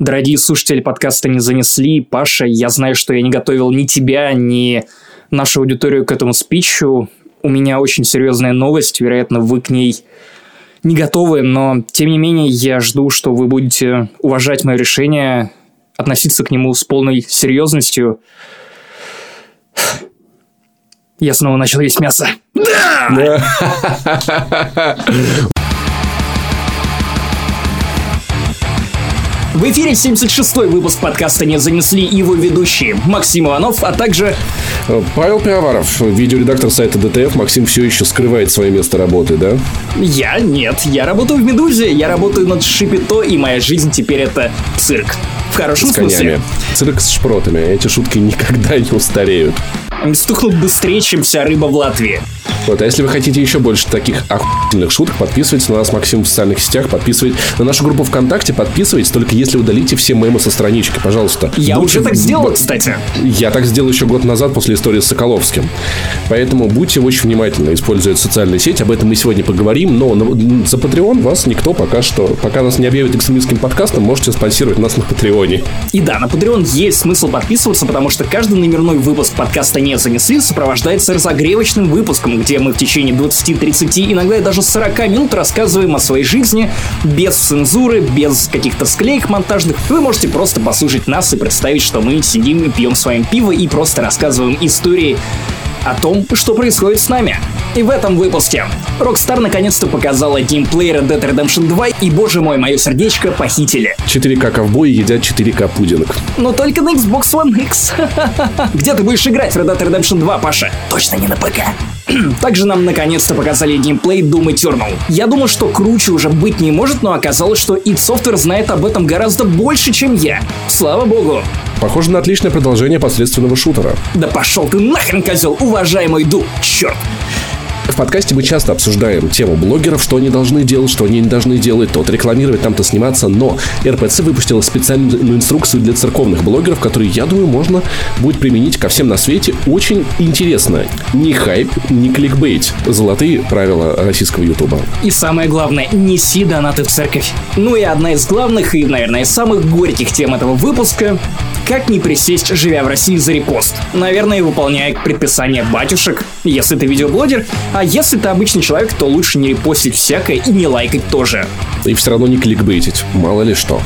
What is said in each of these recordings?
Дорогие слушатели подкаста не занесли. Паша, я знаю, что я не готовил ни тебя, ни нашу аудиторию к этому спичу. У меня очень серьезная новость, вероятно, вы к ней не готовы, но тем не менее я жду, что вы будете уважать мое решение, относиться к нему с полной серьезностью. Я снова начал есть мясо. Да! В эфире 76-й выпуск подкаста «Не занесли» его ведущие Максим Иванов, а также... Павел Пивоваров, видеоредактор сайта DTF. Максим все еще скрывает свое место работы, да? Я? Нет. Я работаю в «Медузе», я работаю над Шапито, и моя жизнь теперь это цирк. Хорошем с смысле. Конями. Цирк с шпротами. Эти шутки никогда не устареют. Стухнут быстрее, чем вся рыба в Латвии. Вот, а если вы хотите еще больше таких охуительных шуток, подписывайтесь на нас, Максим, в социальных сетях, подписывайтесь на нашу группу ВКонтакте, подписывайтесь, только если удалите все мемы со странички, пожалуйста. Я будьте... уже так сделал, кстати. Я так сделал еще год назад после истории с Соколовским. Поэтому будьте очень внимательны, используя социальные сети, об этом мы сегодня поговорим, но за Patreon вас никто пока что, пока нас не объявят экстремистским подкастом, можете спонсировать нас на Патреоне. И да, на Patreon есть смысл подписываться, потому что каждый номерной выпуск подкаста «Не занесли» сопровождается разогревочным выпуском, где мы в течение 20-30, иногда и даже 40 минут рассказываем о своей жизни без цензуры, без каких-то склеек монтажных. Вы можете просто послушать нас и представить, что мы сидим и пьем с вами пиво и просто рассказываем истории о том, что происходит с нами. И в этом выпуске Rockstar наконец-то показала геймплей Red Dead Redemption 2, и, боже мой, мое сердечко похитили. 4К ковбои едят 4К пудинг. Но только на Xbox One X. Где ты будешь играть в Red Dead Redemption 2, Паша? Точно не на ПК. Также нам наконец-то показали геймплей Doom Eternal. Я думал, что круче уже быть не может, но оказалось, что id Software знает об этом гораздо больше, чем я. Слава богу. Похоже на отличное продолжение посредственного шутера. Да пошел ты нахрен, козел, уважаемый Ду, черт. В подкасте мы часто обсуждаем тему блогеров, что они должны делать, что они не должны делать, то рекламировать, там-то сниматься, но РПЦ выпустила специальную инструкцию для церковных блогеров, которую, я думаю, можно будет применить ко всем на свете. Очень интересно. Ни хайп, ни кликбейт. Золотые правила российского ютуба. И самое главное, неси донаты в церковь. Ну и одна из главных и, наверное, самых горьких тем этого выпуска как не присесть, живя в России за репост? Наверное, выполняя предписание батюшек, если ты видеоблогер, а если ты обычный человек, то лучше не репостить всякое и не лайкать тоже. И все равно не кликбейтить, мало ли что.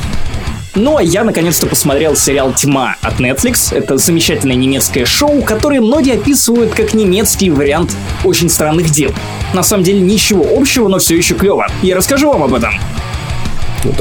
Ну а я наконец-то посмотрел сериал «Тьма» от Netflix. Это замечательное немецкое шоу, которое многие описывают как немецкий вариант очень странных дел. На самом деле ничего общего, но все еще клево. Я расскажу вам об этом.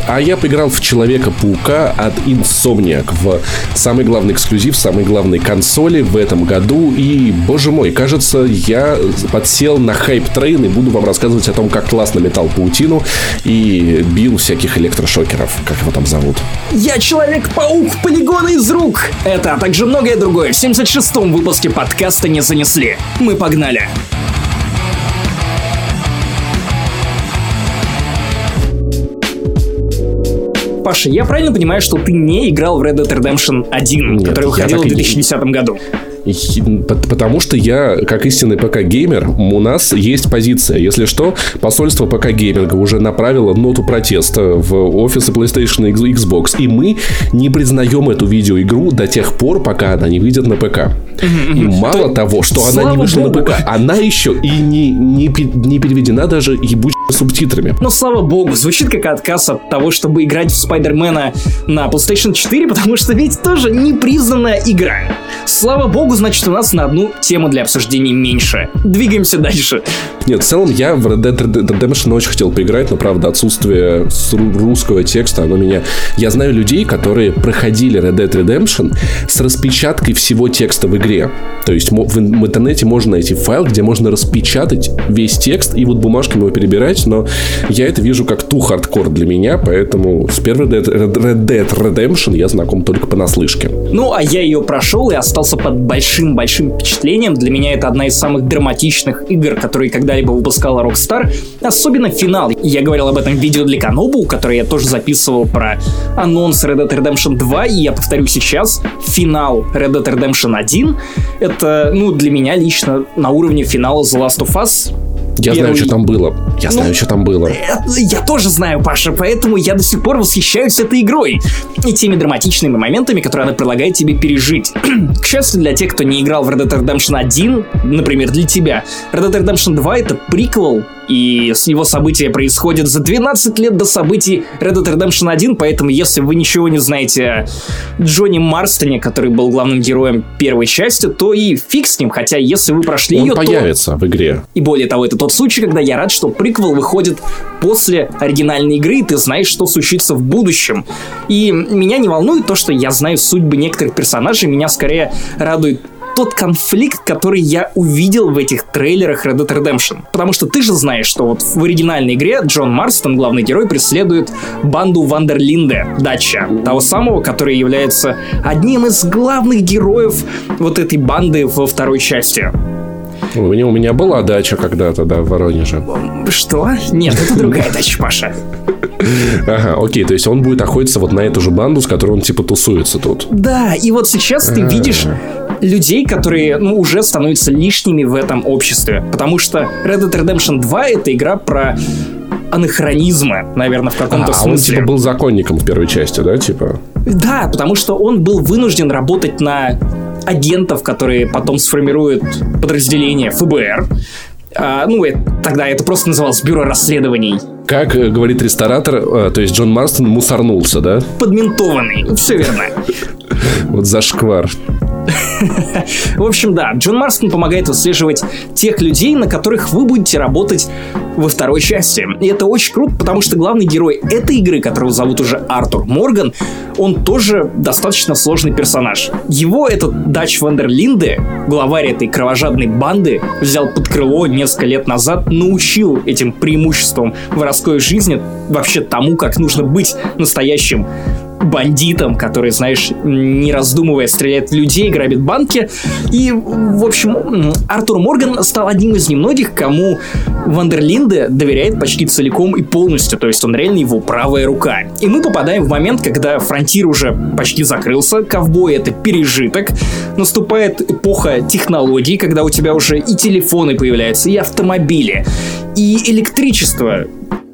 А я поиграл в Человека-паука от Insomniac в самый главный эксклюзив, самой главной консоли в этом году. И, боже мой, кажется, я подсел на hype train и буду вам рассказывать о том, как классно метал паутину и бил всяких электрошокеров, как его там зовут. Я Человек-паук, полигоны из рук! Это, а также многое другое в 76-м выпуске подкаста не занесли. Мы погнали! Паша, я правильно понимаю, что ты не играл в Red Dead Redemption 1, Нет, который выходил в 2010 году? Потому что я, как истинный ПК-геймер, у нас есть позиция. Если что, посольство ПК-гейминга уже направило ноту протеста в офисы PlayStation и Xbox. И мы не признаем эту видеоигру до тех пор, пока она не выйдет на ПК. И мало того, что она не вышла на ПК, она еще и не, не, не переведена даже ебучими субтитрами. Но слава богу, звучит как отказ от того, чтобы играть в Spider-Man а на PlayStation 4, потому что ведь тоже непризнанная игра. Слава богу, значит, у нас на одну тему для обсуждений меньше. Двигаемся дальше. Нет, в целом я в Red Dead Redemption очень хотел поиграть, но, правда, отсутствие русского текста, оно меня... Я знаю людей, которые проходили Red Dead Redemption с распечаткой всего текста в игре. То есть в интернете можно найти файл, где можно распечатать весь текст и вот бумажками его перебирать, но я это вижу как too hardcore для меня, поэтому с первой Red Dead Redemption я знаком только понаслышке. Ну, а я ее прошел и остался под большим-большим впечатлением. Для меня это одна из самых драматичных игр, которые когда-либо выпускала Rockstar. Особенно финал. Я говорил об этом в видео для Канобу, которое я тоже записывал про анонс Red Dead Redemption 2, и я повторю сейчас, финал Red Dead Redemption 1 это, ну, для меня лично на уровне финала The Last of Us Я Первый- знаю, что там было. Я Ну, знаю, что там было. Э, Я тоже знаю, Паша, поэтому я до сих пор восхищаюсь этой игрой и теми драматичными моментами, которые она предлагает тебе пережить. К счастью для тех, кто не играл в Red Dead Redemption 1, например, для тебя, Red Dead Redemption 2 это приквел, и его события происходят за 12 лет до событий Red Dead Redemption 1, поэтому если вы ничего не знаете о Джонни Марстоне, который был главным героем первой части, то и фиг с ним, хотя если вы прошли Он ее, то... появится в игре. И более того, это тот случай, когда я рад, что приквел выходит после оригинальной игры, и ты знаешь, что случится в будущем. И меня не волнует то, что я знаю судьбы некоторых персонажей, меня скорее радует тот конфликт, который я увидел в этих трейлерах Red Dead Redemption. Потому что ты же знаешь, что вот в оригинальной игре Джон Марстон, главный герой, преследует банду Вандерлинде, Дача, того самого, который является одним из главных героев вот этой банды во второй части. У меня, у меня была дача когда-то, да, в Воронеже. Что? Нет, это другая дача, Паша. Ага, окей, то есть он будет охотиться вот на эту же банду, с которой он типа тусуется тут. Да, и вот сейчас ты видишь людей, которые ну, уже становятся лишними в этом обществе. Потому что Red Dead Redemption 2 это игра про анахронизмы, наверное, в каком-то А, а он смысле. типа был законником в первой части, да, типа? Да, потому что он был вынужден работать на агентов, которые потом сформируют подразделение ФБР. А, ну, это- тогда это просто называлось бюро расследований. Как э, говорит ресторатор, э, то есть Джон Марстон мусорнулся, да? Подментованный. Все верно. Вот зашквар. В общем, да, Джон Марстон помогает выслеживать тех людей, на которых вы будете работать во второй части. И это очень круто, потому что главный герой этой игры, которого зовут уже Артур Морган, он тоже достаточно сложный персонаж. Его этот Дач Вандерлинде, главарь этой кровожадной банды, взял под крыло несколько лет назад, научил этим преимуществам воровской жизни, вообще тому, как нужно быть настоящим бандитом, который, знаешь, не раздумывая стреляет в людей, грабит банки. И, в общем, Артур Морган стал одним из немногих, кому Вандерлинде доверяет почти целиком и полностью, то есть он реально его правая рука. И мы попадаем в момент, когда фронтир уже почти закрылся, ковбой это пережиток, наступает эпоха технологий, когда у тебя уже и телефоны появляются, и автомобили, и электричество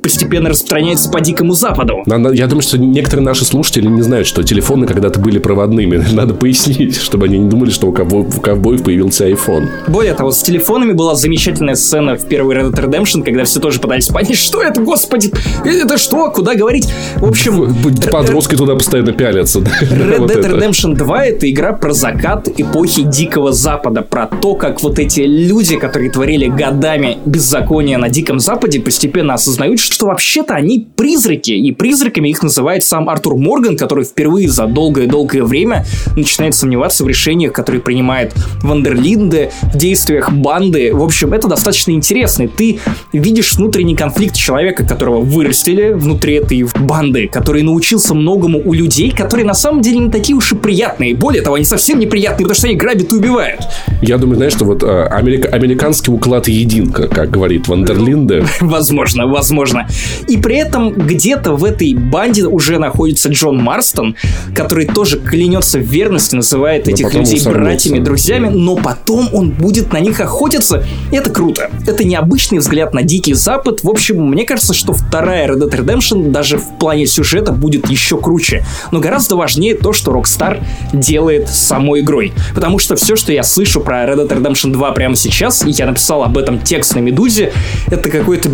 постепенно распространяется по Дикому Западу. Надо- я думаю, что некоторые наши слушатели не знают, что телефоны когда-то были проводными. Надо пояснить, чтобы они не думали, что у, ковбо- у ковбоев появился iPhone. Более того, с телефонами была замечательная сцена в первой Red Dead Redemption, когда все тоже пытались понять, что это, господи, это что, куда говорить. В общем, Подростки туда постоянно пялятся. Red Dead. Redemption 2 это игра про закат эпохи Дикого Запада, про то, как вот эти люди, которые творили годами беззакония на Диком Западе, постепенно осознают, что вообще-то они призраки, и призраками их называет сам Артур Морган, который впервые за долгое-долгое время начинает сомневаться в решениях, которые принимает Ван дер Линде, в действиях банды. В общем, это достаточно интересно. И Ты видишь внутренний конфликт человека, которого вырастили внутри этой банды, который научился многому у людей, которые на самом деле не такие уж и приятные. Более того, они совсем неприятные, потому что они грабят и убивают. Я думаю, знаешь, что вот э, америка- американский уклад един, как, как говорит Ван дер Линде. Возможно, возможно. И при этом где-то в этой банде уже находится Джон Марстон, который тоже клянется в верности, называет Но этих людей братьями, друзьями, но потом он будет на них охотиться. Это круто. Это необычный взгляд на Дикий Запад. В общем, мне кажется, что вторая Red Dead Redemption даже в плане сюжета будет еще круче. Но гораздо важнее то, что Rockstar делает с самой игрой. Потому что все, что я слышу про Red Dead Redemption 2 прямо сейчас, и я написал об этом текст на Медузе, это какой-то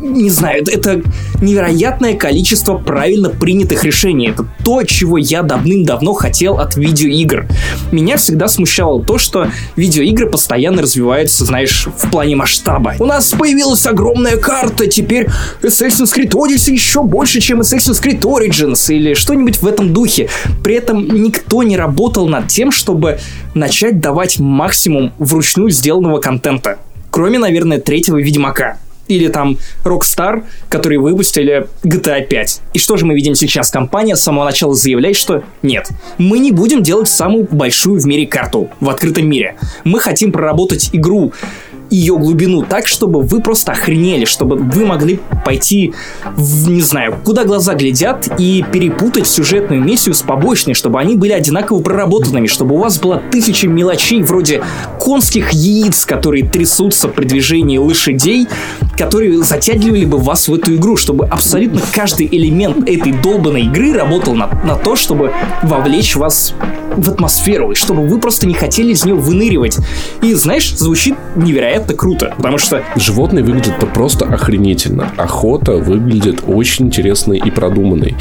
не знаю, это- невероятное количество правильно принятых решений. Это то, чего я давным-давно хотел от видеоигр. Меня всегда смущало то, что видеоигры постоянно развиваются, знаешь, в плане масштаба. У нас появилась огромная карта, теперь Assassin's Creed Odyssey еще больше, чем Assassin's Creed Origins или что-нибудь в этом духе. При этом никто не работал над тем, чтобы начать давать максимум вручную сделанного контента. Кроме, наверное, третьего Ведьмака. Или там Rockstar, которые выпустили GTA 5. И что же мы видим сейчас? Компания с самого начала заявляет, что нет, мы не будем делать самую большую в мире карту в открытом мире. Мы хотим проработать игру ее глубину так, чтобы вы просто охренели, чтобы вы могли пойти, в, не знаю, куда глаза глядят и перепутать сюжетную миссию с побочной, чтобы они были одинаково проработанными, чтобы у вас было тысяча мелочей вроде конских яиц, которые трясутся при движении лошадей, которые затягивали бы вас в эту игру, чтобы абсолютно каждый элемент этой долбанной игры работал на, на то, чтобы вовлечь вас в атмосферу, и чтобы вы просто не хотели из нее выныривать. И, знаешь, звучит невероятно круто, потому что... Животные выглядят просто охренительно. Охота выглядит очень интересной и продуманной.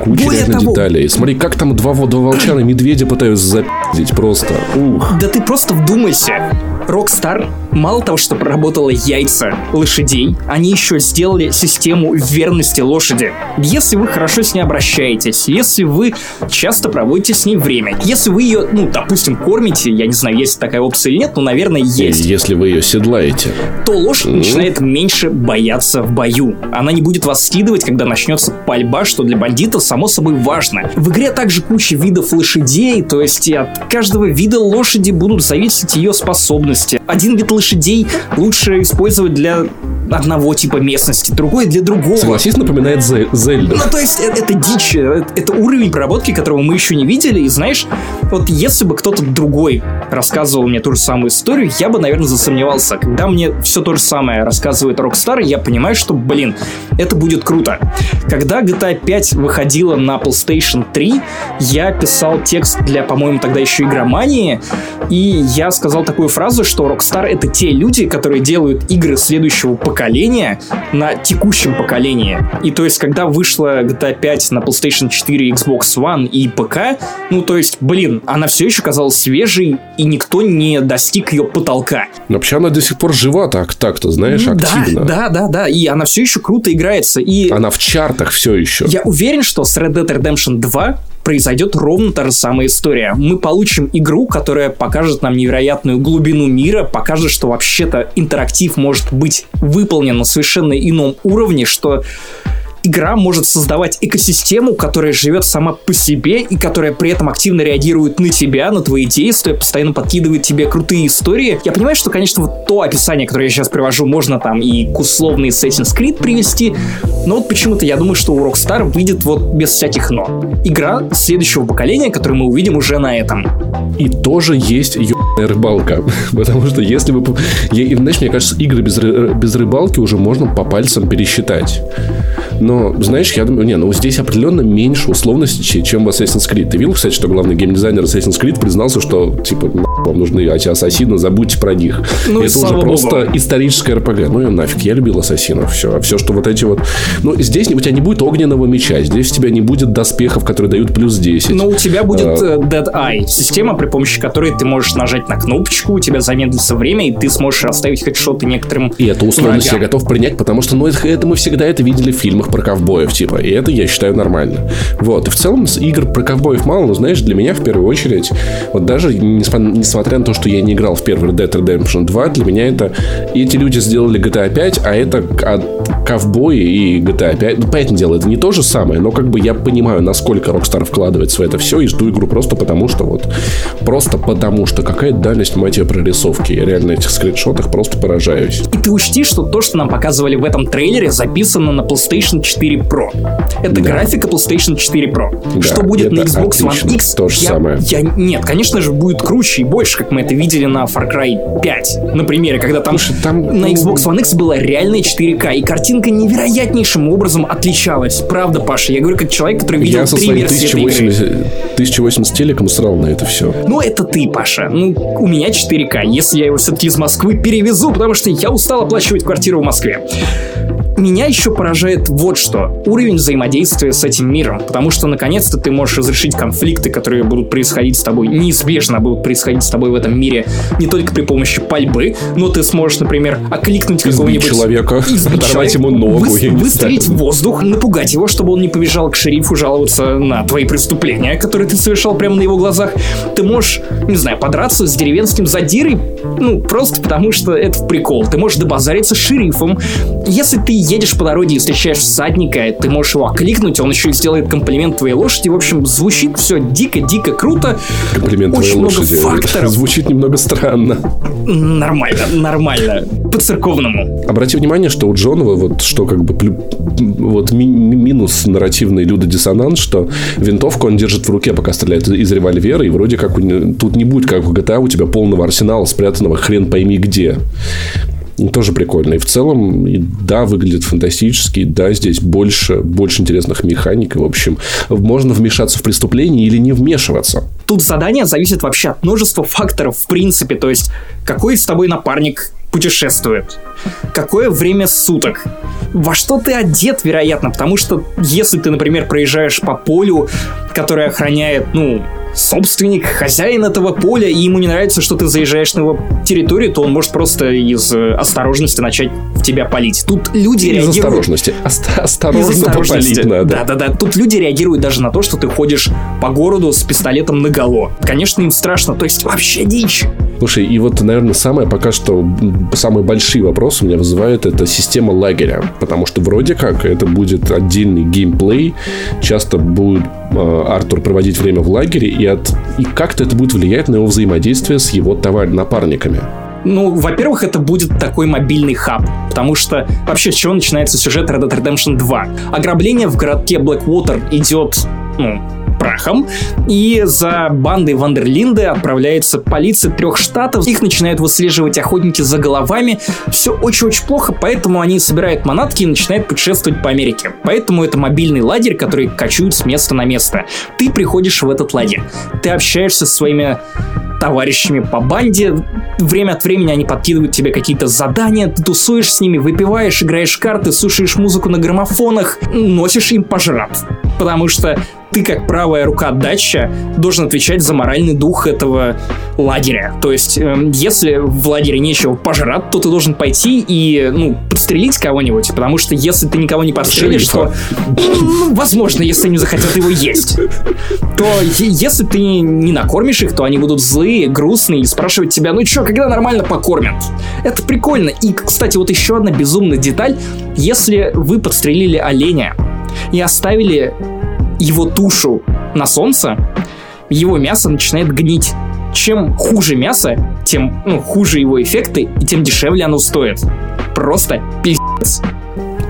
Куча Более реально того... деталей. Смотри, как там два, два волчана медведя пытаются запиздить просто. Ух. Да ты просто вдумайся. Rockstar мало того, что проработала яйца лошадей, они еще сделали систему верности лошади. Если вы хорошо с ней обращаетесь, если вы часто проводите с ней время, если вы ее, ну, допустим, кормите, я не знаю, есть такая опция или нет, но, наверное, есть. Если вы ее седлаете. То лошадь mm. начинает меньше бояться в бою. Она не будет вас скидывать, когда начнется пальба, что для бандитов, само собой, важно. В игре также куча видов лошадей, то есть от каждого вида лошади будут зависеть ее способности. Один вид лошадей лучше использовать для одного типа местности, другой для другого. Согласись, напоминает Зельду. Ну, то есть, это, это дичь, это, это уровень проработки, которого мы еще не видели, и знаешь, вот если бы кто-то другой рассказывал мне ту же самую историю, я бы, наверное, засомневался. Когда мне все то же самое рассказывает Rockstar, я понимаю, что, блин, это будет круто. Когда GTA 5 выходила на PlayStation 3, я писал текст для, по-моему, тогда еще игромании, и я сказал такую фразу, что Rockstar — это те люди, которые делают игры следующего поколения на текущем поколении. И то есть, когда вышла GTA 5 на PlayStation 4, Xbox One и ПК, ну, то есть, блин, она все еще казалась свежей, и никто не достиг ее потолка. Вообще она до сих пор жива так, так-то, знаешь, активно. Да, да, да, да, и она все еще круто играется. И... Она в чартах все еще. Я уверен, что с Red Dead Redemption 2 произойдет ровно та же самая история. Мы получим игру, которая покажет нам невероятную глубину мира, покажет, что вообще-то интерактив может быть выполнен на совершенно ином уровне, что игра может создавать экосистему, которая живет сама по себе и которая при этом активно реагирует на тебя, на твои действия, постоянно подкидывает тебе крутые истории. Я понимаю, что, конечно, вот то описание, которое я сейчас привожу, можно там и к условной Assassin's Creed привести, но вот почему-то я думаю, что у Rockstar выйдет вот без всяких «но». Игра следующего поколения, которую мы увидим уже на этом. И тоже есть ебаная рыбалка. Потому что если бы... Я, знаешь, мне кажется, игры без, без рыбалки уже можно по пальцам пересчитать. Но, знаешь, я думаю, не, ну здесь определенно меньше условностей, чем в Assassin's Creed. Ты видел, кстати, что главный геймдизайнер Assassin's Creed признался, что, типа, вам нужны эти ассасины, забудьте про них. Ну, это уже просто историческое РПГ. Ну и нафиг, я любил ассасинов. Все. А все, что вот эти вот... Ну, здесь у тебя не будет огненного меча, здесь у тебя не будет доспехов, которые дают плюс 10. Но у тебя будет а... Э, Dead Eye, система, при помощи которой ты можешь нажать на кнопочку, у тебя замедлится время, и ты сможешь расставить хедшоты некоторым И эту условность врагам. я готов принять, потому что, ну, это, это мы всегда это видели в фильмах про ковбоев, типа, и это я считаю нормально. Вот, и в целом игр про ковбоев мало, но, знаешь, для меня в первую очередь, вот даже несмотря на то, что я не играл в первый Red Dead Redemption 2, для меня это, эти люди сделали GTA 5, а это ковбои и GTA 5, ну, понятное дело, это не то же самое, но как бы я понимаю, насколько Rockstar вкладывается в это все, и жду игру просто потому, что вот, просто потому, что какая дальность, мать ее, прорисовки. Я реально этих скриншотах просто поражаюсь. И ты учти, что то, что нам показывали в этом трейлере, записано на PlayStation 4 Pro. Это да. графика PlayStation 4 Pro. Да, что будет на Xbox отлично. One X? То же я, самое. Я, нет, конечно же, будет круче и больше, как мы это видели на Far Cry 5. На примере, когда там, Слушай, там на Xbox One X была реальная 4К, и картинка невероятнейшим образом отличалась. Правда, Паша, я говорю как человек, который видел я три версии 1080, этой игры. 1080 телеком срал на это все. Ну, это ты, Паша. Ну, у меня 4К. Если я его все-таки из Москвы перевезу, потому что я устал оплачивать квартиру в Москве меня еще поражает вот что. Уровень взаимодействия с этим миром. Потому что, наконец-то, ты можешь разрешить конфликты, которые будут происходить с тобой, неизбежно будут происходить с тобой в этом мире, не только при помощи пальбы, но ты сможешь, например, окликнуть какого-нибудь... человека, оторвать ему ногу. Вы, выстрелить в воздух, напугать его, чтобы он не побежал к шерифу жаловаться на твои преступления, которые ты совершал прямо на его глазах. Ты можешь, не знаю, подраться с деревенским задирой, ну, просто потому что это прикол. Ты можешь добазариться с шерифом. Если ты едешь по дороге и встречаешь всадника, ты можешь его окликнуть, он еще и сделает комплимент твоей лошади. В общем, звучит все дико-дико круто. Комплимент Очень твоей много лошади. факторов. Звучит немного странно. Нормально, нормально. По-церковному. Обрати внимание, что у Джонова вот что как бы вот ми- минус нарративный людодиссонанс, что винтовку он держит в руке, пока стреляет из револьвера, и вроде как у, тут не будет, как в GTA, у тебя полного арсенала спрятанного хрен пойми где. Тоже прикольно. И в целом, и, да, выглядит фантастически, да, здесь больше, больше интересных механик. И, в общем, можно вмешаться в преступление или не вмешиваться. Тут задание зависит вообще от множества факторов, в принципе. То есть, какой с тобой напарник путешествует, какое время суток, во что ты одет, вероятно, потому что если ты, например, проезжаешь по полю, которое охраняет, ну, собственник, хозяин этого поля, и ему не нравится, что ты заезжаешь на его территорию, то он может просто из э, осторожности начать в тебя палить. Тут люди из реагируют... осторожности. Ост- осторожно из осторожности. надо. Да-да-да. Тут люди реагируют даже на то, что ты ходишь по городу с пистолетом наголо. Конечно, им страшно, то есть вообще дичь. Слушай, и вот, наверное, самое пока что самый большой вопрос у меня вызывает это система лагеря. Потому что вроде как это будет отдельный геймплей. Часто будет э, Артур проводить время в лагере, и, от, и как-то это будет влиять на его взаимодействие с его товар напарниками. Ну, во-первых, это будет такой мобильный хаб, потому что вообще с чего начинается сюжет Red Dead Redemption 2? Ограбление в городке Blackwater идет, ну, прахом, и за бандой Вандерлинды отправляется полиция трех штатов, их начинают выслеживать охотники за головами, все очень-очень плохо, поэтому они собирают манатки и начинают путешествовать по Америке. Поэтому это мобильный лагерь, который кочует с места на место. Ты приходишь в этот лагерь, ты общаешься со своими товарищами по банде. Время от времени они подкидывают тебе какие-то задания, ты тусуешь с ними, выпиваешь, играешь карты, слушаешь музыку на граммофонах, носишь им пожрат. Потому что ты, как правая рука дача, должен отвечать за моральный дух этого лагеря. То есть, э, если в лагере нечего пожрать, то ты должен пойти и, ну, подстрелить кого-нибудь, потому что если ты никого не подстрелишь, то, ну, возможно, если они захотят его есть, то если ты не накормишь их, то они будут злые, грустные и спрашивать тебя, ну чё, когда нормально покормят? Это прикольно. И, кстати, вот еще одна безумная деталь. Если вы подстрелили оленя и оставили его тушу на солнце, его мясо начинает гнить. Чем хуже мясо, тем ну, хуже его эффекты, и тем дешевле оно стоит. Просто пиздец.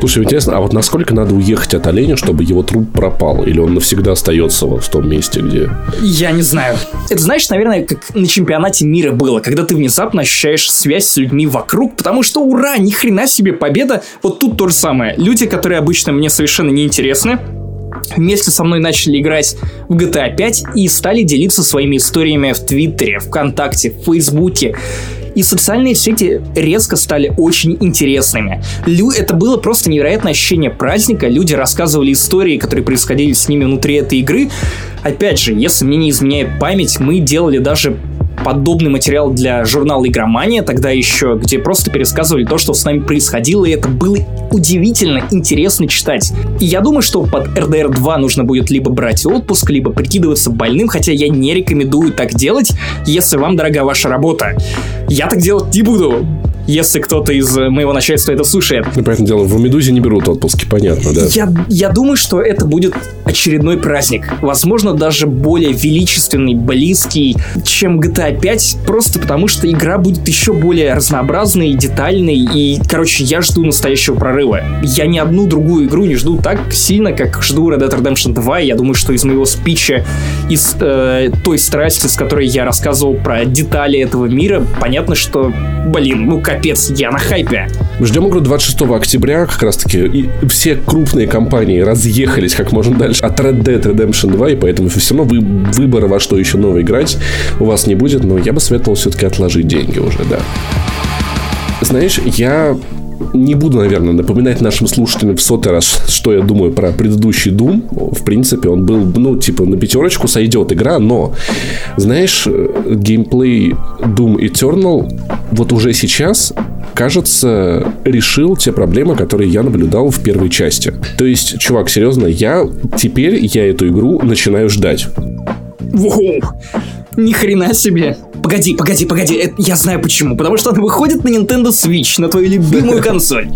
Слушай, интересно, а вот насколько надо уехать от оленя, чтобы его труп пропал? Или он навсегда остается в том месте, где... Я не знаю. Это, знаешь, наверное, как на чемпионате мира было, когда ты внезапно ощущаешь связь с людьми вокруг, потому что, ура, ни хрена себе победа. Вот тут то же самое. Люди, которые обычно мне совершенно не интересны, вместе со мной начали играть в GTA 5 и стали делиться своими историями в Твиттере, ВКонтакте, в Фейсбуке. И социальные сети резко стали очень интересными. Лю... Это было просто невероятное ощущение праздника. Люди рассказывали истории, которые происходили с ними внутри этой игры. Опять же, если мне не изменяет память, мы делали даже подобный материал для журнала «Игромания», тогда еще, где просто пересказывали то, что с нами происходило, и это было удивительно интересно читать. И я думаю, что под RDR 2 нужно будет либо брать отпуск, либо прикидываться больным, хотя я не рекомендую так делать, если вам дорога ваша работа. Я так делать не буду если кто-то из моего начальства это слушает. Ну, понятное дело, в Медузе не берут отпуски, понятно, да? Я, я думаю, что это будет очередной праздник. Возможно, даже более величественный, близкий, чем GTA 5, просто потому что игра будет еще более разнообразной, детальной, и, короче, я жду настоящего прорыва. Я ни одну другую игру не жду так сильно, как жду Red Dead Redemption 2, я думаю, что из моего спича, из э, той страсти, с которой я рассказывал про детали этого мира, понятно, что, блин, ну как капец, я на хайпе. Ждем игру 26 октября, как раз таки и все крупные компании разъехались как можно дальше от Red Dead Redemption 2, и поэтому все равно вы, выбора во что еще новое играть у вас не будет, но я бы советовал все-таки отложить деньги уже, да. Знаешь, я не буду, наверное, напоминать нашим слушателям в сотый раз, что я думаю про предыдущий Doom. В принципе, он был, ну, типа, на пятерочку сойдет игра, но, знаешь, геймплей Doom Eternal вот уже сейчас кажется, решил те проблемы, которые я наблюдал в первой части. То есть, чувак, серьезно, я теперь я эту игру начинаю ждать. Воу! Ни хрена себе! Погоди, погоди, погоди, это, я знаю почему. Потому что она выходит на Nintendo Switch, на твою любимую консоль.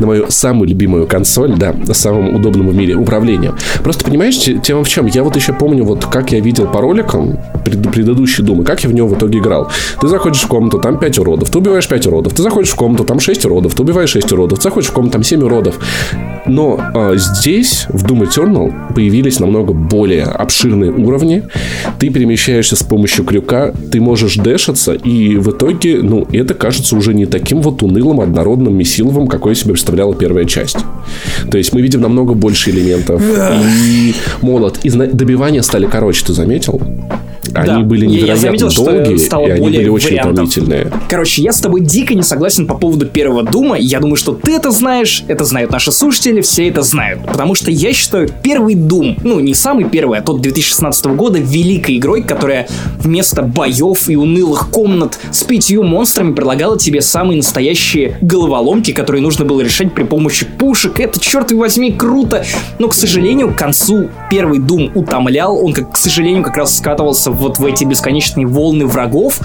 На мою самую любимую консоль, да, самым удобным в мире управлением. Просто понимаешь, тема в чем? Я вот еще помню, вот как я видел по роликам пред, Думы, как я в него в итоге играл. Ты заходишь в комнату, там 5 уродов, ты убиваешь 5 уродов, ты заходишь в комнату, там 6 уродов, ты убиваешь 6 уродов, ты заходишь в комнату, там 7 уродов. Но а, здесь, в Doom Eternal, появились намного более обширные уровни. Ты перемещаешься с помощью крюка, ты можешь дэшиться, и в итоге, ну, это кажется уже не таким вот унылым, однородным, месиловым, какой себе представляла первая часть. То есть мы видим намного больше элементов. И молот, и добивания стали короче, ты заметил? Они да. были невероятно я заметил, долгие, и они были очень утомительные. Короче, я с тобой дико не согласен по поводу первого Дума. Я думаю, что ты это знаешь, это знают наши слушатели, все это знают. Потому что я считаю первый Дум, ну, не самый первый, а тот 2016 года, великой игрой, которая вместо боев и унылых комнат с пятью монстрами предлагала тебе самые настоящие головоломки, которые нужно было решать при помощи пушек. Это, черт возьми, круто. Но, к сожалению, к концу первый Дум утомлял. Он, как, к сожалению, как раз скатывался вот в эти бесконечные волны врагов.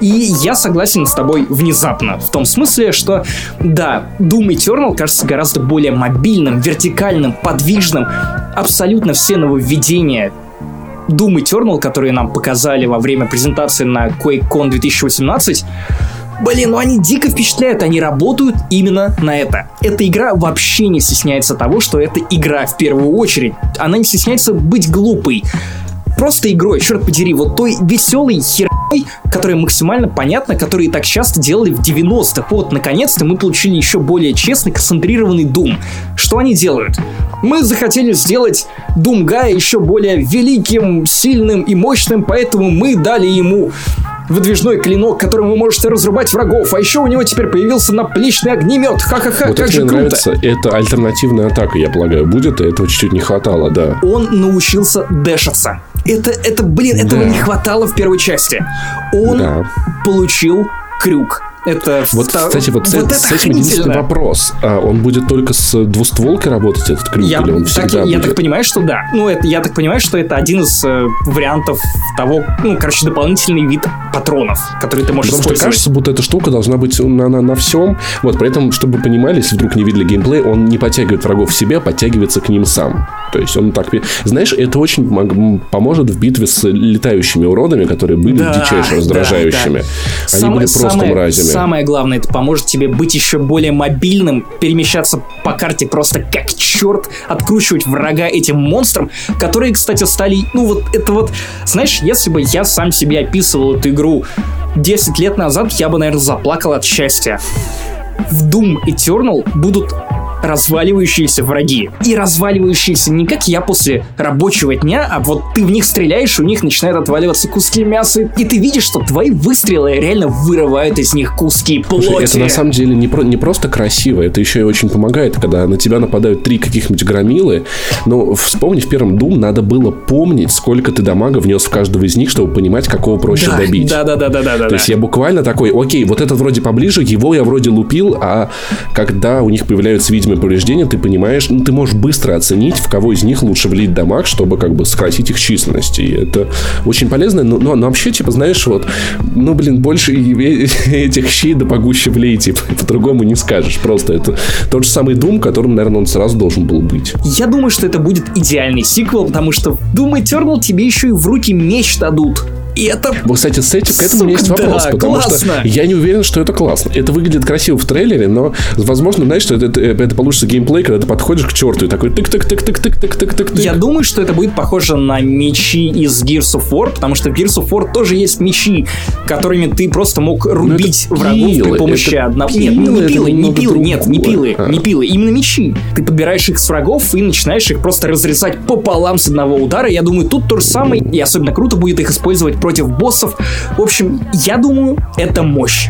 И я согласен с тобой внезапно, в том смысле, что да, Doom Eternal кажется гораздо более мобильным, вертикальным, подвижным. Абсолютно все нововведения Doom Eternal, которые нам показали во время презентации на QuakeCon 2018, Блин, ну они дико впечатляют, они работают именно на это. Эта игра вообще не стесняется того, что это игра в первую очередь. Она не стесняется быть глупой просто игрой, черт подери, вот той веселой херой, которая максимально понятна, которые так часто делали в 90-х. Вот, наконец-то мы получили еще более честный, концентрированный Doom. Что они делают? Мы захотели сделать Doom Гая еще более великим, сильным и мощным, поэтому мы дали ему выдвижной клинок, которым вы можете разрубать врагов, а еще у него теперь появился наплечный огнемет. Ха-ха-ха, вот как же круто. нравится. Это альтернативная атака, я полагаю, будет, и этого чуть-чуть не хватало, да. Он научился дэшиться. Это, это, блин, этого да. не хватало в первой части. Он да. получил крюк. Это вот, втор... кстати, вот, вот с, с этим единственный вопрос. А он будет только с двустволкой работать, этот крюк, я, или он всегда так, будет? Я так понимаю, что да. Ну, это, я так понимаю, что это один из э, вариантов того, ну, короче, дополнительный вид патронов, который ты можешь Потому использовать. что кажется, будто эта штука должна быть на, на, на всем. Вот, при этом, чтобы вы понимали, если вдруг не видели геймплей, он не подтягивает врагов в себе, а подтягивается к ним сам. То есть он так... Знаешь, это очень поможет в битве с летающими уродами, которые были да, дичайше раздражающими. Да, да. Они самое, были просто самое, мразями. Самое главное, это поможет тебе быть еще более мобильным, перемещаться по карте просто как черт, откручивать врага этим монстрам, которые, кстати, стали... Ну вот это вот... Знаешь, если бы я сам себе описывал эту игру 10 лет назад, я бы, наверное, заплакал от счастья. В Doom Eternal будут разваливающиеся враги. И разваливающиеся не как я после рабочего дня, а вот ты в них стреляешь, у них начинают отваливаться куски мяса, и ты видишь, что твои выстрелы реально вырывают из них куски плоти. Слушай, это на самом деле не, про, не просто красиво, это еще и очень помогает, когда на тебя нападают три каких-нибудь громилы. Но вспомни, в первом Doom надо было помнить, сколько ты дамага внес в каждого из них, чтобы понимать, какого проще да, добить. Да, да, да, да, да. То да. есть я буквально такой, окей, вот этот вроде поближе, его я вроде лупил, а когда у них появляются видимые повреждения, ты понимаешь, ну, ты можешь быстро оценить, в кого из них лучше влить дамаг, чтобы как бы сократить их численность. И это очень полезно. Но, но, но вообще, типа, знаешь, вот, ну, блин, больше этих щей да погуще влей, типа, по-другому не скажешь. Просто это тот же самый Doom, которым, наверное, он сразу должен был быть. Я думаю, что это будет идеальный сиквел, потому что Doom Eternal тебе еще и в руки меч дадут. И это... вот, Кстати, с этим, к этому Сука, у меня есть вопрос, да, потому классно. что я не уверен, что это классно. Это выглядит красиво в трейлере, но, возможно, знаешь, что это, это, это получится геймплей, когда ты подходишь к черту и такой тык-тык-тык-тык-тык-тык-тык-тык. Я думаю, что это будет похоже на мечи из Gears of War, потому что в Gears of War тоже есть мечи, которыми ты просто мог рубить врагов при помощи одного... Нет, не пилы, не пилы, нет, не пилы, не пилы, именно мечи. Ты подбираешь их с врагов и начинаешь их просто разрезать пополам с одного удара. Я думаю, тут то же самое, и особенно круто будет их использовать против боссов, в общем, я думаю, это мощь.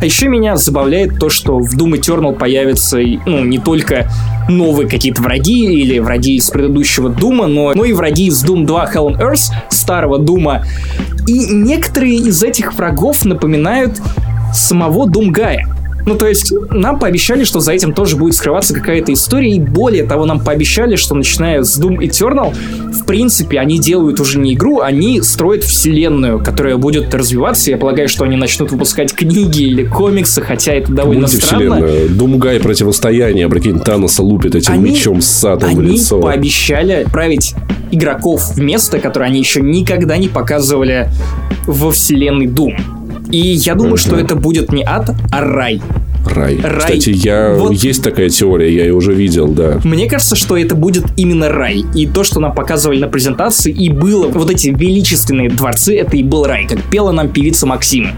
А еще меня забавляет то, что в Doom Eternal появятся, ну, не только новые какие-то враги или враги из предыдущего Дума, но, но и враги из Doom 2 Hell on Earth, старого Дума. И некоторые из этих врагов напоминают самого Думгая. Ну, то есть, нам пообещали, что за этим тоже будет скрываться какая-то история, и более того, нам пообещали, что начиная с Doom Eternal, в принципе, они делают уже не игру, они строят вселенную, которая будет развиваться. Я полагаю, что они начнут выпускать книги или комиксы, хотя это довольно странно. Вселенная. Думгай противостояние, прикинь, Таноса лупит этим они, мечом с садом они в лицо. Они пообещали править игроков в место, которое они еще никогда не показывали во вселенной Doom. И я думаю, что это будет не ад, а рай. Рай. рай. Кстати, я вот. есть такая теория, я ее уже видел, да. Мне кажется, что это будет именно рай. И то, что нам показывали на презентации, и было вот эти величественные дворцы, это и был рай, как пела нам певица Максима.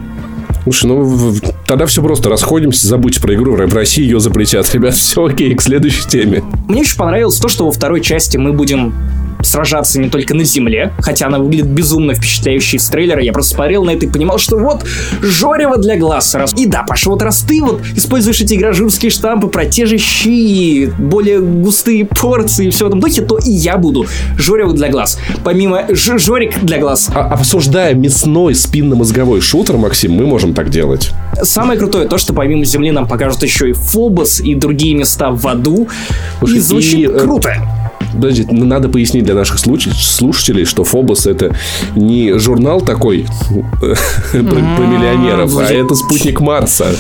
Слушай, ну тогда все просто расходимся, забудьте про игру, в России ее запретят. Ребят, все окей, к следующей теме. Мне очень понравилось то, что во второй части мы будем сражаться не только на земле, хотя она выглядит безумно впечатляющей из трейлера. Я просто смотрел на это и понимал, что вот жорево для глаз. Раз... И да, Паша, вот раз ты вот используешь эти гражурские штампы про те же щи, более густые порции и все в этом духе, то и я буду жорево для глаз. Помимо ж жорик для глаз. А обсуждая мясной спинномозговой шутер, Максим, мы можем так делать. Самое крутое то, что помимо Земли нам покажут еще и Фобос и другие места в аду. Слушай, и звучит и, э, круто. Подожди, надо пояснить для наших слушателей, что Фобос это не журнал такой про миллионеров, а это спутник Марса.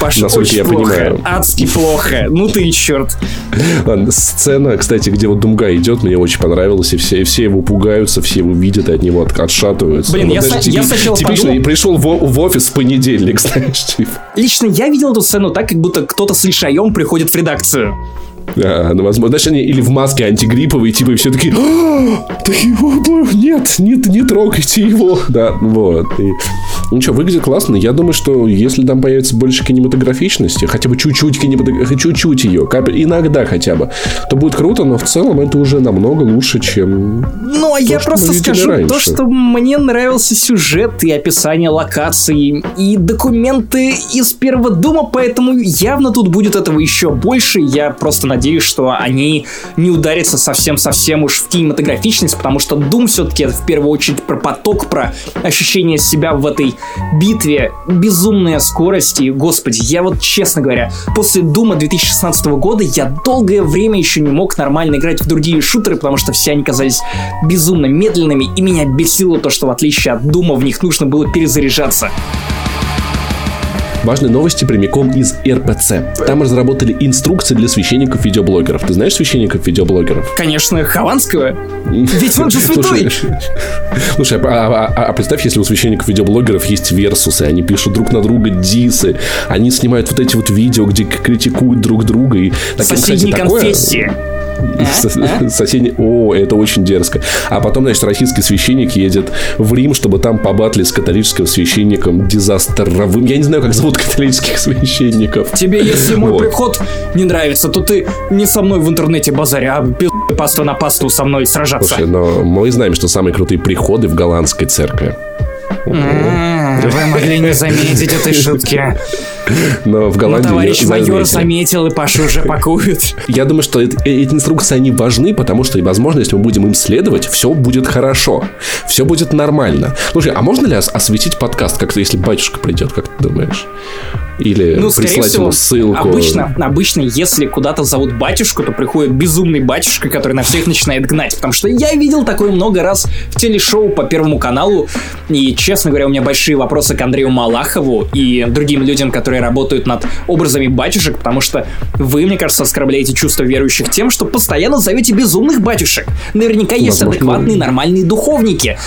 Паша, насколько я понимаю. Адски плохо. Ну ты и черт. Сцена, кстати, где вот Думга идет, мне очень понравилась, и все, все его пугаются, все его видят и от него отшатываются. Блин, я, я сначала Типично, пришел в, в офис в понедельник, знаешь, типа. Лично я видел эту сцену так, как будто кто-то с лишаем приходит в редакцию. А, ну, возможно, знаешь, они или в маске антигрипповой, типа, и все такие, такие, нет, нет, не трогайте его. Да, вот. И, ну что, выглядит классно. Я думаю, что если там появится больше кинематографичности, хотя бы чуть-чуть кинематограф... чуть-чуть ее, капель, иногда хотя бы, то будет круто, но в целом это уже намного лучше, чем Ну, а я просто скажу раньше. то, что мне нравился сюжет и описание локаций, и документы из первого дома, поэтому явно тут будет этого еще больше. Я просто надеюсь, что они не ударятся совсем-совсем уж в кинематографичность, потому что Doom все-таки в первую очередь про поток, про ощущение себя в этой битве, безумная скорость и, господи, я вот честно говоря, после Дума 2016 года я долгое время еще не мог нормально играть в другие шутеры, потому что все они казались безумно медленными, и меня бесило то, что в отличие от Дума в них нужно было перезаряжаться. Важные новости прямиком из РПЦ. Там разработали инструкции для священников-видеоблогеров. Ты знаешь священников-видеоблогеров? Конечно, Хованского. Ведь он же святой. Слушай, а, а, а, а представь, если у священников-видеоблогеров есть версусы, они пишут друг на друга дисы, они снимают вот эти вот видео, где критикуют друг друга. И, Соседние конфессии. Такое... А? Соседний... О, это очень дерзко. А потом, значит, российский священник едет в Рим, чтобы там побатлить с католическим священником дизастеровым. Я не знаю, как зовут католических священников. Тебе, если мой вот. приход не нравится, то ты не со мной в интернете базаре, а паства на пасту со мной сражаться. Слушай, но мы знаем, что самые крутые приходы в голландской церкви. Вы могли не заметить этой шутки. Но в Голландии... Ну, товарищ майор заметил, и Паша уже пакует. Я думаю, что эти инструкции, они важны, потому что, возможно, если мы будем им следовать, все будет хорошо. Все будет нормально. Слушай, а можно ли осветить подкаст, как-то, если батюшка придет, как ты думаешь? Или ну, прислать всего, ему ссылку. Обычно, обычно, если куда-то зовут батюшку, то приходит безумный батюшка, который на всех начинает гнать. Потому что я видел такое много раз в телешоу по Первому каналу. И, честно говоря, у меня большие вопросы к Андрею Малахову и другим людям, которые работают над образами батюшек, потому что вы, мне кажется, оскорбляете чувства верующих тем, что постоянно зовете безумных батюшек. Наверняка есть Возможно. адекватные, нормальные духовники.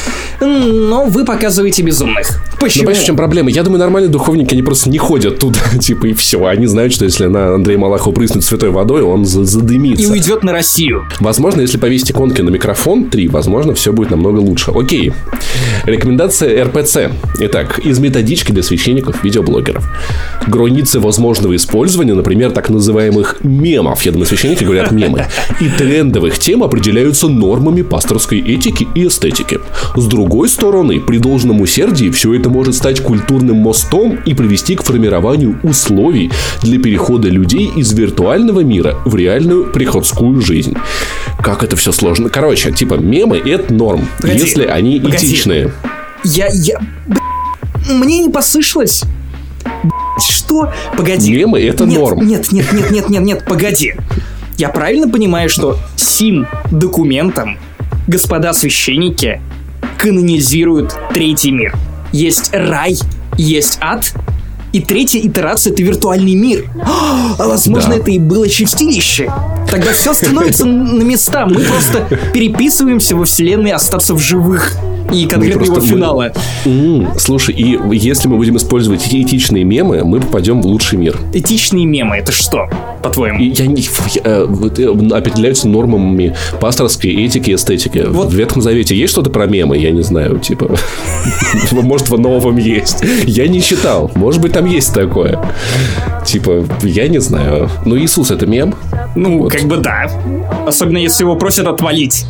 Но вы показываете безумных. Почему? Ну, понимаешь, в чем проблема? Я думаю, нормальные духовники, они просто не ходят туда, типа, и все. Они знают, что если на Андрея Малахова прыснуть святой водой, он задымится. И уйдет на Россию. Возможно, если повесить иконки на микрофон, три, возможно, все будет намного лучше. Окей. Рекомендация РПЦ. Итак, из методички для священников, видеоблогеров. Границы возможного использования, например, так называемых мемов. Я думаю, священники говорят мемы. И трендовых тем определяются нормами пасторской этики и эстетики. С другой стороны, при должном усердии все это может стать культурным мостом и привести к формированию условий для перехода людей из виртуального мира в реальную приходскую жизнь. Как это все сложно. Короче, типа мемы это норм, погоди, если они погоди. этичные. Я, я, мне не послышалось. Что? Погоди. Мемы это нет, норм. Нет, нет, нет, нет, нет, нет, погоди. Я правильно понимаю, что сим документом господа священники канонизируют третий мир? Есть рай, есть ад, и третья итерация — это виртуальный мир. А возможно, да. это и было чистилище. Тогда все становится на места. Мы просто переписываемся во вселенной остаться в живых и конкретно его финала. Mm, слушай, и если мы будем использовать этичные мемы, мы попадем в лучший мир. Этичные мемы это что, по-твоему? Я не я, э, определяются нормами пасторской этики и эстетики. Вот. В Ветхом Завете есть что-то про мемы? Я не знаю, типа. Может, в новом есть. Я не читал. Может быть, там есть такое. Типа, я не знаю. Ну, Иисус это мем? Ну, вот. как бы да. Особенно если его просят отвалить.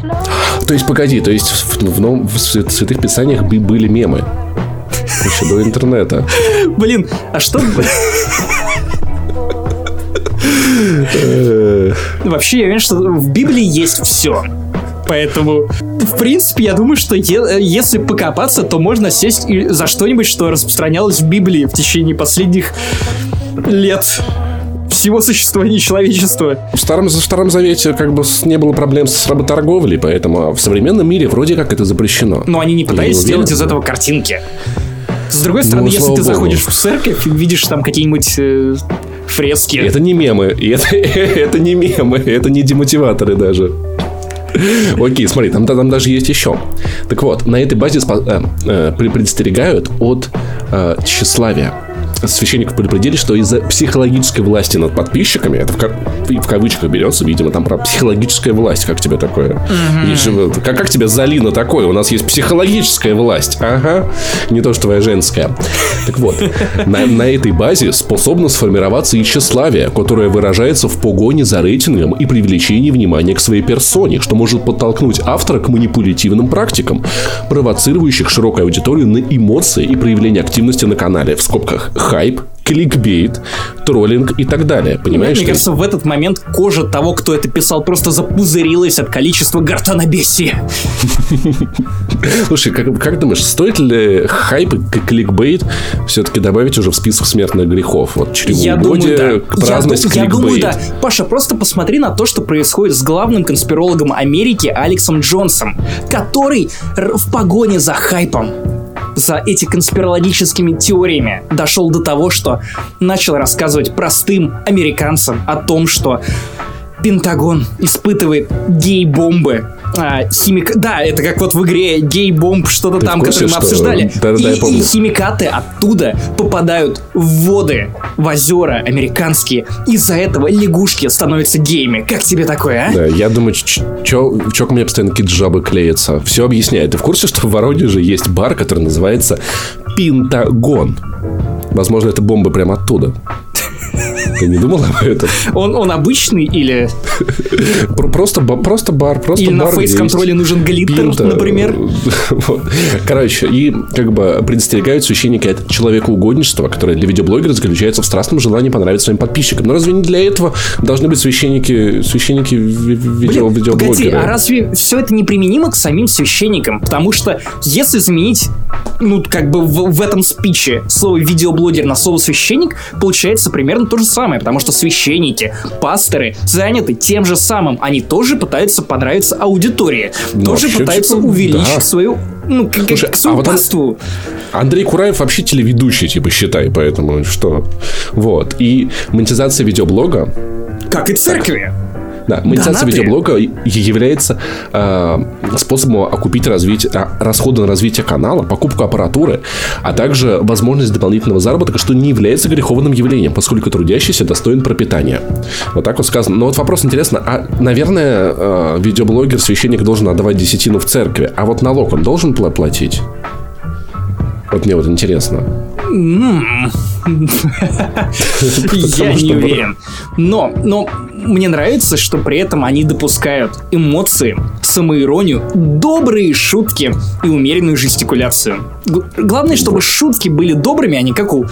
То есть, погоди, то есть в, в, в, в святых писаниях были мемы. Еще до интернета. Блин, а что... Вообще, я уверен, что в Библии есть все. Поэтому, в принципе, я думаю, что е- если покопаться, то можно сесть и за что-нибудь, что распространялось в Библии в течение последних лет всего существования человечества. В Старом, в Старом Завете как бы не было проблем с работорговлей, поэтому в современном мире вроде как это запрещено. Но они не пытались сделать из этого картинки. С другой стороны, ну, если ты Богу. заходишь в церковь и видишь там какие-нибудь э, фрески. Это не мемы, это, это не мемы, это не демотиваторы даже. Окей, смотри, там, там даже есть еще. Так вот, на этой базе э, э, предостерегают от э, тщеславия священников предупредили, что из-за психологической власти над подписчиками, это в, в кавычках берется, видимо, там про психологическая власть, как тебе такое? Mm-hmm. как, как тебе Залина такое? У нас есть психологическая власть. Ага. Не то, что твоя женская. Так вот, на, на этой базе способно сформироваться и тщеславие, которое выражается в погоне за рейтингом и привлечении внимания к своей персоне, что может подтолкнуть автора к манипулятивным практикам, провоцирующих широкую аудиторию на эмоции и проявление активности на канале, в скобках хайп, кликбейт, троллинг и так далее. Понимаешь? Мне кажется, в этот момент кожа того, кто это писал, просто запузырилась от количества гортанобесия. Слушай, как, как думаешь, стоит ли хайп и кликбейт все-таки добавить уже в список смертных грехов? Вот чревоугодие, я думаю, да. праздность, я, я думаю, да. Паша, просто посмотри на то, что происходит с главным конспирологом Америки Алексом Джонсом, который в погоне за хайпом за эти конспирологическими теориями дошел до того, что начал рассказывать простым американцам о том, что Пентагон испытывает гей-бомбы а, химик... Да, это как вот в игре гей-бомб, что-то там, которое мы обсуждали. Да, да, и, и химикаты оттуда попадают в воды, в озера американские. Из-за этого лягушки становятся геями. Как тебе такое, а? Да, я думаю, чё ко мне постоянно какие-то жабы клеятся. Все объясняет. Ты в курсе, что в Воронеже есть бар, который называется Пентагон? Возможно, это бомба прямо оттуда. Ты не думал об этом? Он, он обычный или... Просто, просто бар, просто или бар. на фейс-контроле нужен глиттер, например. Короче, и как бы предостерегают священники от человекоугодничества, которое для видеоблогера заключается в страстном желании понравиться своим подписчикам. Но разве не для этого должны быть священники, священники видео, Блин, видеоблогеры? Погоди, а разве все это неприменимо к самим священникам? Потому что если заменить ну, как бы в, в этом спиче слово видеоблогер на слово священник, получается примерно то же самое, потому что священники, пасторы заняты тем же самым. Они тоже пытаются понравиться аудитории, ну, тоже пытаются типа, увеличить да. свою ну, как, Слушай, как свою а вот Андрей Кураев вообще телеведущий, типа, считай, поэтому что. Вот. И монетизация видеоблога как и церкви. Да, монетизация видеоблога является э, способом окупить развитие, расходы на развитие канала, покупку аппаратуры, а также возможность дополнительного заработка, что не является греховным явлением, поскольку трудящийся достоин пропитания. Вот так вот сказано. Но вот вопрос интересно, а, наверное, э, видеоблогер, священник должен отдавать десятину в церкви, а вот налог он должен платить? Вот мне вот интересно. Я не уверен. Но, но мне нравится, что при этом они допускают эмоции, самоиронию, добрые шутки и умеренную жестикуляцию. Главное, чтобы шутки были добрыми, а не как у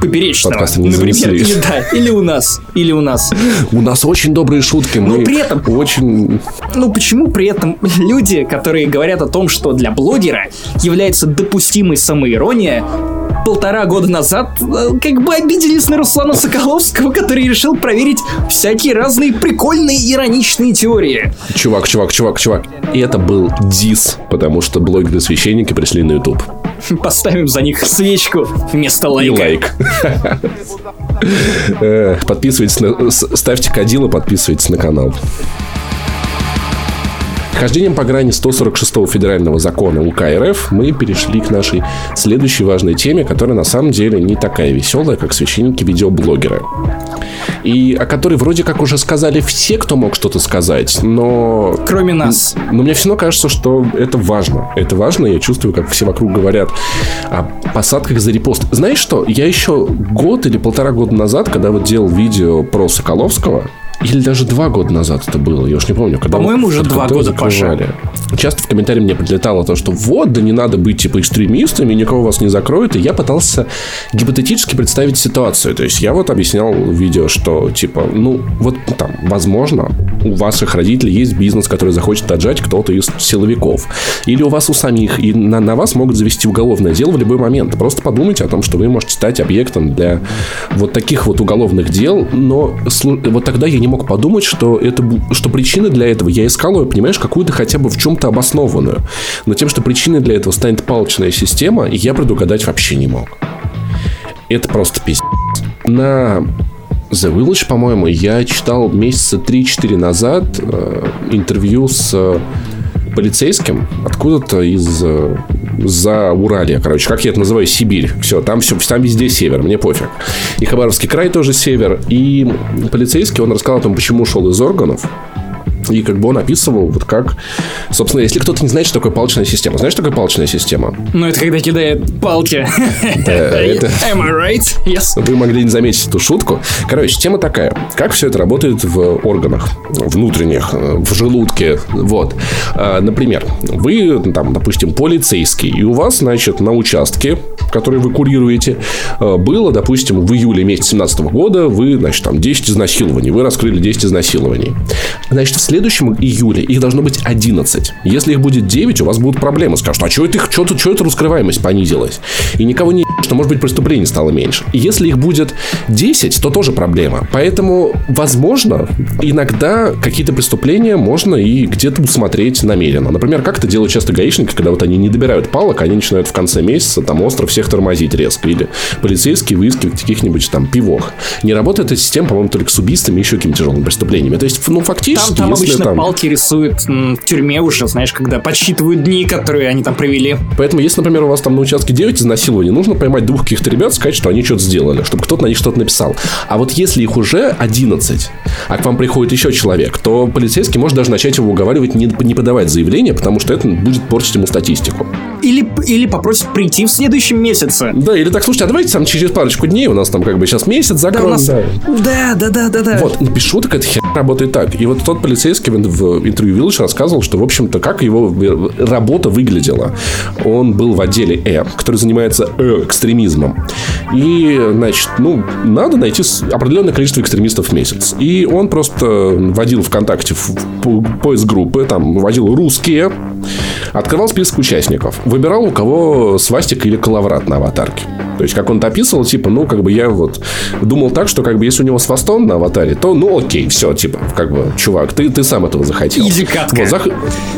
поперечного. Подкасты не например, или, да, или у нас, или у нас. У нас очень добрые шутки, Но при этом очень. Ну почему при этом люди, которые говорят о том, что для блогера является допустимой самоирония, полтора года назад э, как бы обиделись на Руслана Соколовского, который решил проверить всякие разные прикольные ироничные теории. Чувак, чувак, чувак, чувак. И это был дис, потому что блогеры-священники пришли на YouTube. Поставим за них свечку вместо лайка. И лайк. Э, подписывайтесь, на, ставьте кадило, подписывайтесь на канал. Хождением по грани 146 федерального закона УК РФ мы перешли к нашей следующей важной теме, которая на самом деле не такая веселая, как священники-видеоблогеры. И о которой вроде как уже сказали все, кто мог что-то сказать, но... Кроме нас. Но мне все равно кажется, что это важно. Это важно, я чувствую, как все вокруг говорят о посадках за репост. Знаешь что? Я еще год или полтора года назад, когда вот делал видео про Соколовского, или даже два года назад это было, я уж не помню. Когда По-моему, уже два года закрывали. Часто в комментарии мне прилетало то, что вот, да не надо быть типа экстремистами, никого вас не закроют. И я пытался гипотетически представить ситуацию. То есть я вот объяснял в видео, что типа, ну, вот там, возможно, у ваших родителей есть бизнес, который захочет отжать кто-то из силовиков. Или у вас у самих, и на, на вас могут завести уголовное дело в любой момент. Просто подумайте о том, что вы можете стать объектом для вот таких вот уголовных дел, но вот тогда я не мог подумать, что, это, что причины для этого, я искал ее, понимаешь, какую-то хотя бы в чем-то обоснованную. Но тем, что причиной для этого станет палочная система, я предугадать вообще не мог. Это просто пиздец. На The Village, по-моему, я читал месяца 3-4 назад э, интервью с э, полицейским откуда-то из э, за Уралья, короче, как я это называю, Сибирь. Все, там все, там везде север, мне пофиг. И Хабаровский край тоже север. И полицейский, он рассказал о том, почему ушел из органов. И как бы он описывал, вот как... Собственно, если кто-то не знает, что такое палочная система. Знаешь, что такое палочная система? Ну, это когда кидает палки. Да, это... Am I right? Yes. Вы могли не заметить эту шутку. Короче, тема такая. Как все это работает в органах внутренних, в желудке. Вот. А, например, вы, там, допустим, полицейский, и у вас, значит, на участке, который вы курируете, а, было, допустим, в июле месяца 2017 года вы, значит, там 10 изнасилований. Вы раскрыли 10 изнасилований. Значит, в следующем июле их должно быть 11. Если их будет 9, у вас будут проблемы. Скажут, а что это, их, что, что это раскрываемость понизилась? И никого не что, может быть, преступлений стало меньше. И если их будет 10, то тоже проблема. Поэтому, возможно, иногда какие-то преступления можно и где-то усмотреть намеренно. Например, как это делают часто гаишники, когда вот они не добирают палок, они начинают в конце месяца там остро всех тормозить резко. Или полицейские выискивать каких-нибудь там пивох. Не работает эта система, по-моему, только с убийствами и еще какими-то тяжелыми преступлениями. То есть, ну, фактически, там, там обычно там... палки рисуют в тюрьме уже, знаешь, когда подсчитывают дни, которые они там провели. Поэтому, если, например, у вас там на участке 9 изнасилований, нужно поймать двух каких-то ребят, сказать, что они что-то сделали, чтобы кто-то на них что-то написал. А вот если их уже 11, а к вам приходит еще человек, то полицейский может даже начать его уговаривать не, не подавать заявление, потому что это будет портить ему статистику. Или, или попросит прийти в следующем месяце. Да, или так, слушайте, а давайте там через парочку дней, у нас там как бы сейчас месяц закроем. Да, да, да, да, да. Вот, напишу, так эта хер работает так. И вот тот полицейский в интервью Village рассказывал, что, в общем-то, как его работа выглядела. Он был в отделе Э, который занимается э, экстремизмом. И, значит, ну, надо найти определенное количество экстремистов в месяц. И он просто вводил ВКонтакте в поиск группы, там, вводил русские, открывал список участников, выбирал, у кого свастик или коловрат на аватарке. То есть, как он описывал, типа, ну, как бы я вот думал так, что, как бы, если у него свастон на аватаре, то, ну, окей, все, типа, как бы, чувак, ты, ты сам этого захотел. Изи катка. Вот, зах...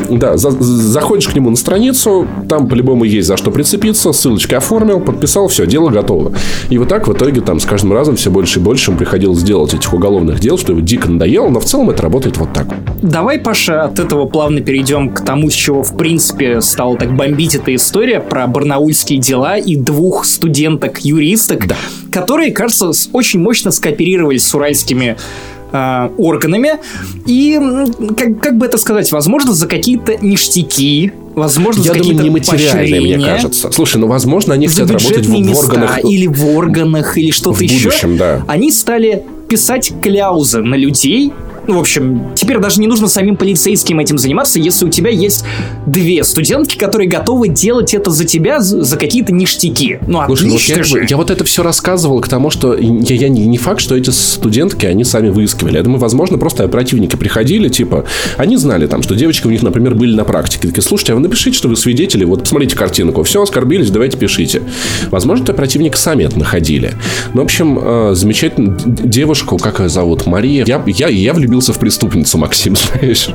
Да, за... заходишь к нему на страницу, там по-любому есть за что прицепиться, ссылочки оформил, подписал, все, дело готово. И вот так в итоге там с каждым разом все больше и больше приходилось делать этих уголовных дел, что его дико надоело, но в целом это работает вот так. Давай, Паша, от этого плавно перейдем к тому, с чего, в принципе, стала так бомбить эта история про барнаульские дела и двух студенток-юристок, да. которые, кажется, очень мощно скооперировались с уральскими э, органами. И, как, как бы это сказать, возможно, за какие-то ништяки, возможно, Я за думаю, нематериальные, мне кажется. Слушай, ну, возможно, они хотят работать в, в органах... или в органах, или что-то еще. да. Они стали писать кляузы на людей, ну, в общем, теперь даже не нужно самим полицейским этим заниматься, если у тебя есть две студентки, которые готовы делать это за тебя за какие-то ништяки. Ну, Слушай, ну, я, же. я вот это все рассказывал к тому, что я, я не, не факт, что эти студентки, они сами выискивали. Я думаю, возможно, просто оперативники приходили, типа, они знали там, что девочки у них, например, были на практике. Такие, слушайте, а вы напишите, что вы свидетели, вот посмотрите картинку, все, оскорбились, давайте пишите. Возможно, это оперативники сами это находили. Ну, в общем, э, замечательно девушку, как ее зовут, Мария. Я, я, я влюбился в преступницу, Максим, знаешь.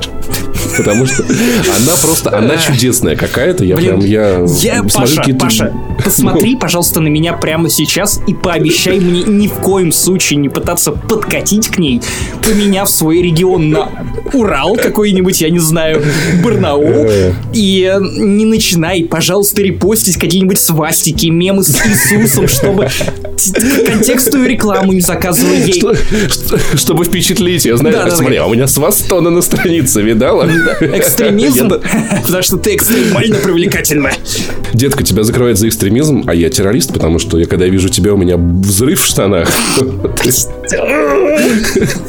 Потому что она просто, она чудесная какая-то. Я Блин, прям, я, я Паша, Паша, посмотри, пожалуйста, на меня прямо сейчас и пообещай мне ни в коем случае не пытаться подкатить к ней, поменяв свой регион на Урал какой-нибудь, я не знаю, Барнаул. И не начинай, пожалуйста, репостить какие-нибудь свастики, мемы с Иисусом, чтобы контекстную рекламу не заказывай ей. Что, что, чтобы впечатлить. Я знаю, да, смотри, да. а у меня свастона на странице, видала? Экстремизм? Потому что ты экстремально привлекательна. Детка, тебя закрывает за экстремизм, а я террорист, потому что я когда вижу тебя, у меня взрыв в штанах.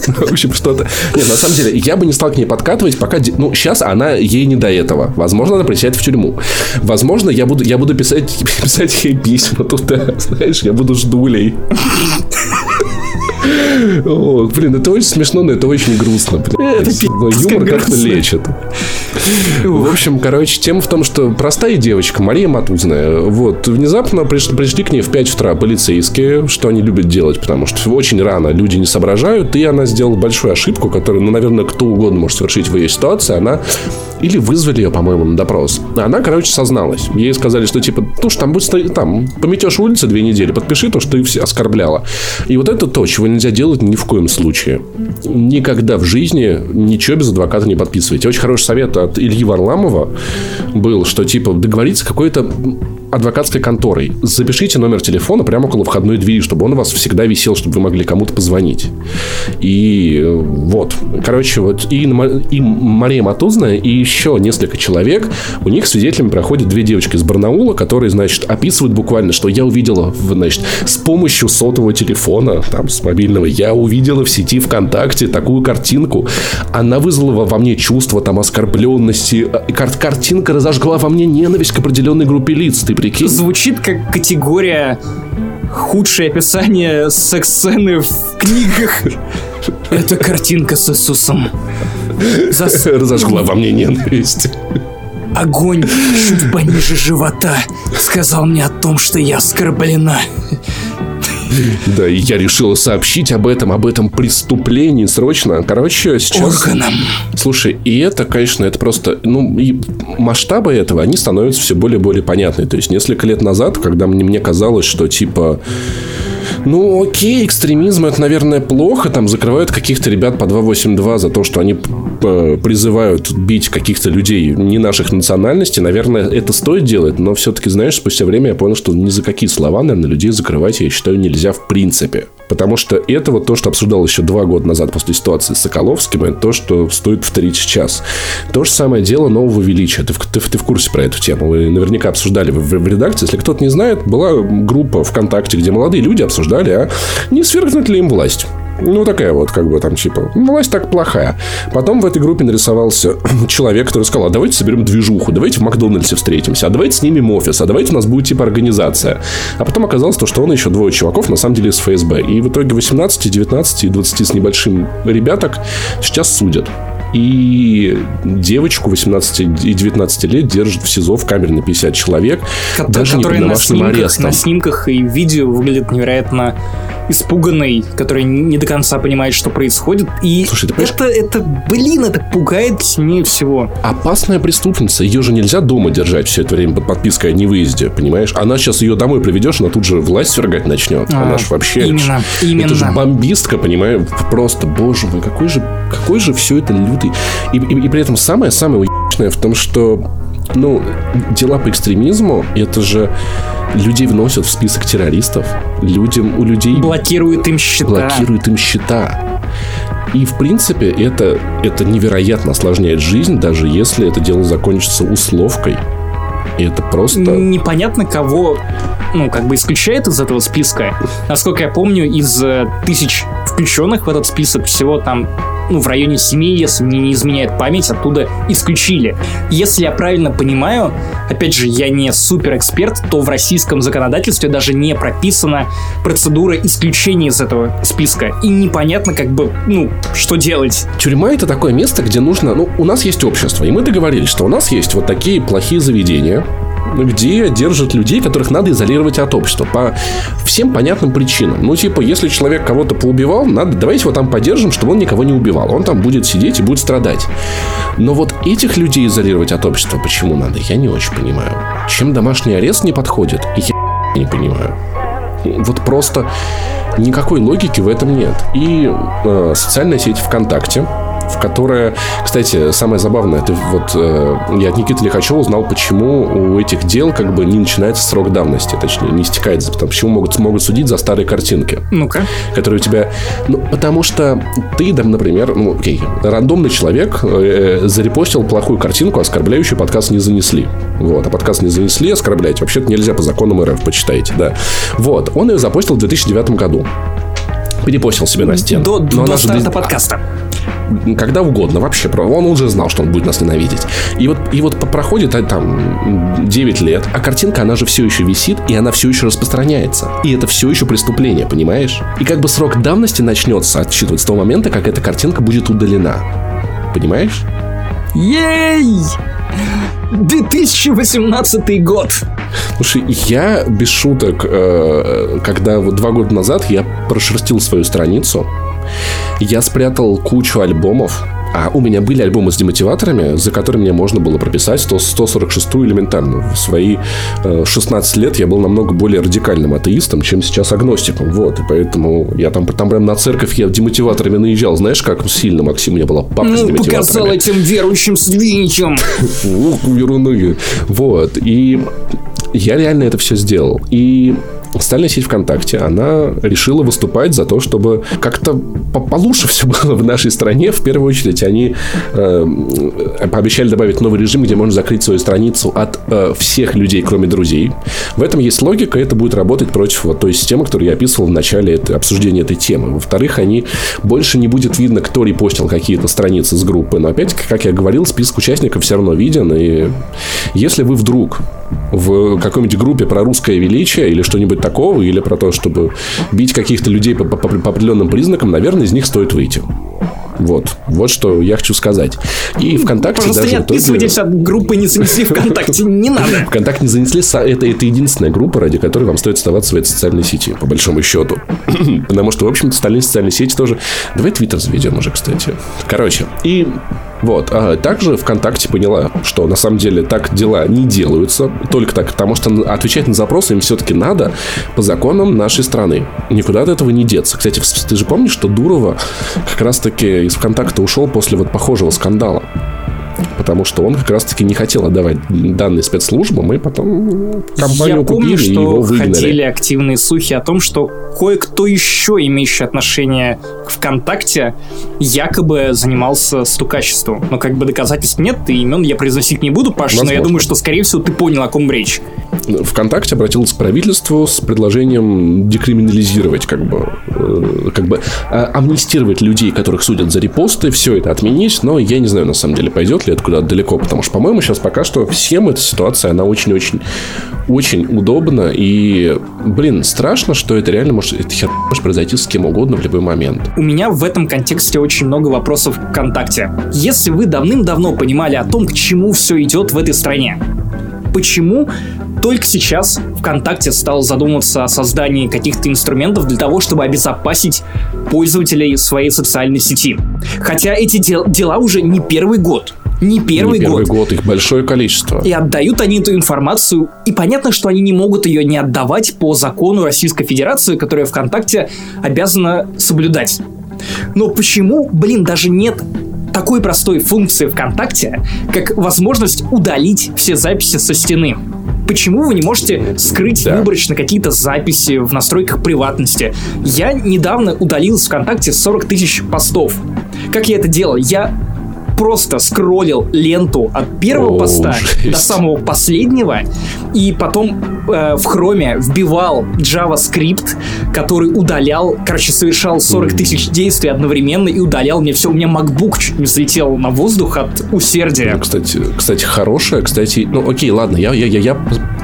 В общем, что-то... Нет, на самом деле, я бы не стал к ней подкатывать, пока... Ну, сейчас она ей не до этого. Возможно, она присядет в тюрьму. Возможно, я буду, я буду писать, писать ей письма туда. Знаешь, я буду ждулей. О, блин, это очень смешно, но это очень грустно. Это юмор как-то лечит. В общем, короче, тема в том, что простая девочка, Мария Матузная, вот, внезапно пришли, пришли к ней в 5 утра полицейские, что они любят делать, потому что очень рано люди не соображают, и она сделала большую ошибку, которую, ну, наверное, кто угодно может совершить в ее ситуации, она или вызвали ее, по-моему, на допрос. Она, короче, созналась. Ей сказали, что типа, ну что там будет там, пометешь улицы две недели, подпиши то, что ты все оскорбляла. И вот это то, чего нельзя делать ни в коем случае. Никогда в жизни ничего без адвоката не подписывайте. Очень хороший совет от Ильи Варламова был, что типа договориться какой-то адвокатской конторой. Запишите номер телефона прямо около входной двери, чтобы он у вас всегда висел, чтобы вы могли кому-то позвонить. И э, вот. Короче, вот и, и Мария Матузная, и еще несколько человек, у них свидетелями проходят две девочки из Барнаула, которые, значит, описывают буквально, что я увидела, значит, с помощью сотового телефона, там, с мобильного, я увидела в сети ВКонтакте такую картинку. Она вызвала во мне чувство там оскорбленности. Кар картинка разожгла во мне ненависть к определенной группе лиц. Ты прикинь? Звучит как категория худшее описание секс-сцены в книгах. Это картинка с Иисусом. Зас... Разожгла во мне ненависть. Огонь чуть пониже живота сказал мне о том, что я оскорблена. Да, и я решила сообщить об этом, об этом преступлении срочно. Короче, сейчас... Органам. Слушай, и это, конечно, это просто... Ну, и масштабы этого, они становятся все более и более понятны. То есть, несколько лет назад, когда мне, мне казалось, что, типа... Ну, окей, экстремизм это, наверное, плохо. Там закрывают каких-то ребят по 282 за то, что они э, призывают бить каких-то людей не наших национальностей. Наверное, это стоит делать, но все-таки, знаешь, спустя время я понял, что ни за какие слова, наверное, людей закрывать, я считаю, нельзя в принципе. Потому что это вот то, что обсуждалось еще два года назад после ситуации с Соколовским, это то, что стоит повторить сейчас. То же самое дело нового величия. Ты, ты, ты в курсе про эту тему. Вы наверняка обсуждали в, в редакции. Если кто-то не знает, была группа ВКонтакте, где молодые люди обсуждали, а не свергнуть ли им власть. Ну, такая вот, как бы там, типа, власть так плохая. Потом в этой группе нарисовался человек, который сказал, а давайте соберем движуху, давайте в Макдональдсе встретимся, а давайте снимем офис, а давайте у нас будет, типа, организация. А потом оказалось то, что он еще двое чуваков, на самом деле, из ФСБ. И в итоге 18, 19 и 20 с небольшим ребяток сейчас судят. И девочку 18 и 19 лет держат в СИЗО в камере на 50 человек. Ко- даже не под на снимках, арестом. на снимках и видео выглядит невероятно испуганный, который не до конца понимает, что происходит. И Слушай, ты это, это, блин, это пугает сильнее всего. Опасная преступница. Ее же нельзя дома держать все это время под подпиской о невыезде, понимаешь? Она сейчас ее домой приведешь, она тут же власть свергать начнет. А, она же вообще... Именно, это, именно. Это же бомбистка, понимаешь? Просто, боже мой, какой же, какой же все это лютый. И, и, и при этом самое-самое в том, что ну, дела по экстремизму, это же людей вносят в список террористов. Людям, у людей... Блокируют им счета. Блокируют им счета. И, в принципе, это, это невероятно осложняет жизнь, даже если это дело закончится условкой. И это просто... Непонятно, кого, ну, как бы исключает из этого списка. Насколько я помню, из э, тысяч включенных в этот список всего там ну, в районе 7, если мне не изменяет память, оттуда исключили. Если я правильно понимаю, опять же, я не супер эксперт, то в российском законодательстве даже не прописана процедура исключения из этого списка. И непонятно, как бы, ну, что делать. Тюрьма это такое место, где нужно, ну, у нас есть общество, и мы договорились, что у нас есть вот такие плохие заведения, где держат людей, которых надо изолировать от общества по всем понятным причинам. Ну, типа, если человек кого-то поубивал, надо, давайте его там поддержим, чтобы он никого не убивал. Он там будет сидеть и будет страдать. Но вот этих людей изолировать от общества почему надо, я не очень понимаю. Чем домашний арест не подходит, я не понимаю. Вот просто никакой логики в этом нет. И э, социальная сеть ВКонтакте, в которое, кстати, самое забавное, это вот э, я от Никиты Лихачева узнал, почему у этих дел как бы не начинается срок давности, точнее, не истекается, потому почему могут, могут судить за старые картинки. Ну-ка. Которые у тебя... Ну, потому что ты, например, ну, окей, рандомный человек э, зарепостил плохую картинку, оскорбляющую подкаст не занесли. Вот, а подкаст не занесли, оскорблять вообще-то нельзя по законам РФ, почитайте, да. Вот, он ее запостил в 2009 году перепостил себе на стену. До, до старта для... подкаста когда угодно вообще. Он уже знал, что он будет нас ненавидеть. И вот, и вот проходит а, там 9 лет, а картинка, она же все еще висит, и она все еще распространяется. И это все еще преступление, понимаешь? И как бы срок давности начнется отсчитывать с того момента, как эта картинка будет удалена. Понимаешь? Ей! 2018 год. Слушай, я без шуток, э, когда вот два года назад я прошерстил свою страницу, я спрятал кучу альбомов, а у меня были альбомы с демотиваторами, за которыми мне можно было прописать 100, 146 элементарно. В свои э, 16 лет я был намного более радикальным атеистом, чем сейчас агностиком. Вот, и поэтому я там, там прям на церковь я демотиваторами наезжал. Знаешь, как сильно, Максим, у меня была папа ну, с демотиваторами. показал этим верующим свиньям. Ух, веруны. Вот, и я реально это все сделал. И социальная сеть ВКонтакте, она решила выступать за то, чтобы как-то получше все было в нашей стране. В первую очередь, они э, пообещали добавить новый режим, где можно закрыть свою страницу от э, всех людей, кроме друзей. В этом есть логика, это будет работать против вот той системы, которую я описывал в начале это, обсуждения этой темы. Во-вторых, они больше не будет видно, кто репостил какие-то страницы с группы. Но опять, как я говорил, список участников все равно виден. И если вы вдруг в какой-нибудь группе про русское величие или что-нибудь такого, или про то, чтобы бить каких-то людей по, по, по определенным признакам, наверное, из них стоит выйти. Вот. Вот что я хочу сказать. И ВКонтакте Просто даже... не отписывайтесь итоге... от группы «Не занесли ВКонтакте». Не надо. ВКонтакте не занесли. Это, это единственная группа, ради которой вам стоит оставаться в этой социальной сети, по большому счету. Потому что, в общем-то, остальные социальные сети тоже... Давай Твиттер заведем уже, кстати. Короче. И вот. А также ВКонтакте поняла, что на самом деле так дела не делаются. Только так, потому что отвечать на запросы им все-таки надо по законам нашей страны. Никуда от этого не деться. Кстати, ты же помнишь, что Дурова как раз-таки из ВКонтакта ушел после вот похожего скандала? Потому что он как раз-таки не хотел отдавать данные спецслужбам, и потом компанию Я помню, купили что и его выгнали. ходили активные слухи о том, что кое-кто еще, имеющий отношение к ВКонтакте, якобы занимался стукачеством. Но как бы доказательств нет, и имен я произносить не буду, Паша, Возможно. но я думаю, что, скорее всего, ты понял, о ком речь. ВКонтакте обратился к правительству с предложением декриминализировать, как бы, э, как бы а, амнистировать людей, которых судят за репосты, все это отменить, но я не знаю, на самом деле, пойдет это куда-то далеко, потому что, по-моему, сейчас пока что всем эта ситуация, она очень-очень очень удобна, и, блин, страшно, что это реально может, это хер может произойти с кем угодно в любой момент. У меня в этом контексте очень много вопросов к ВКонтакте. Если вы давным-давно понимали о том, к чему все идет в этой стране, почему только сейчас ВКонтакте стал задумываться о создании каких-то инструментов для того, чтобы обезопасить пользователей своей социальной сети. Хотя эти дел- дела уже не первый год. Не первый, не первый год. год, их большое количество. И отдают они эту информацию, и понятно, что они не могут ее не отдавать по закону Российской Федерации, которая ВКонтакте обязана соблюдать. Но почему, блин, даже нет такой простой функции ВКонтакте, как возможность удалить все записи со стены. Почему вы не можете скрыть да. выборочно какие-то записи в настройках приватности? Я недавно удалил из ВКонтакте 40 тысяч постов. Как я это делал? Я просто скроллил ленту от первого О, поста жесть. до самого последнего, и потом э, в хроме вбивал JavaScript, который удалял, короче, совершал 40 тысяч действий одновременно и удалял мне все. У меня MacBook чуть не взлетел на воздух от усердия. Ну, кстати, кстати, хорошая, кстати, ну окей, ладно, я, я, я, я,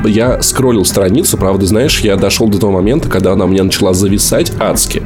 я скроллил страницу, правда, знаешь, я дошел до того момента, когда она у меня начала зависать адски.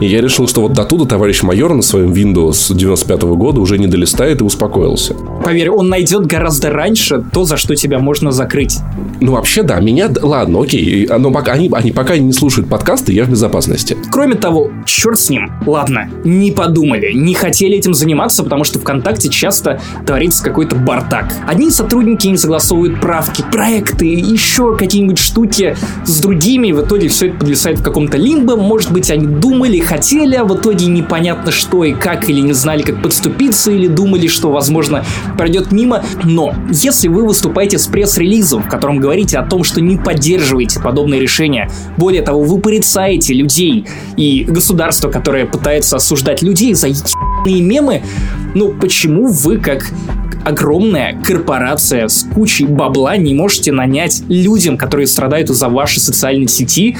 И я решил, что вот до туда товарищ майор на своем Windows 95 -го года уже не долистает и успокоился. Поверь, он найдет гораздо раньше то, за что тебя можно закрыть. Ну, вообще, да, меня... Ладно, окей, но пока, они, они пока не слушают подкасты, я в безопасности. Кроме того, черт с ним. Ладно, не подумали, не хотели этим заниматься, потому что ВКонтакте часто творится какой-то бардак. Одни сотрудники не согласовывают правки, проекты, еще какие-нибудь штуки с другими, и в итоге все это подвисает в каком-то лимбо. Может быть, они думали, хотели, а в итоге непонятно что и как, или не знали, как подступиться, или думали, что, возможно, пройдет мимо. Но если вы выступаете с пресс-релизом, в котором говорите о том, что не поддерживаете подобные решения, более того, вы порицаете людей и государство, которое пытается осуждать людей за ебаные мемы, ну почему вы, как огромная корпорация с кучей бабла, не можете нанять людям, которые страдают из-за вашей социальной сети,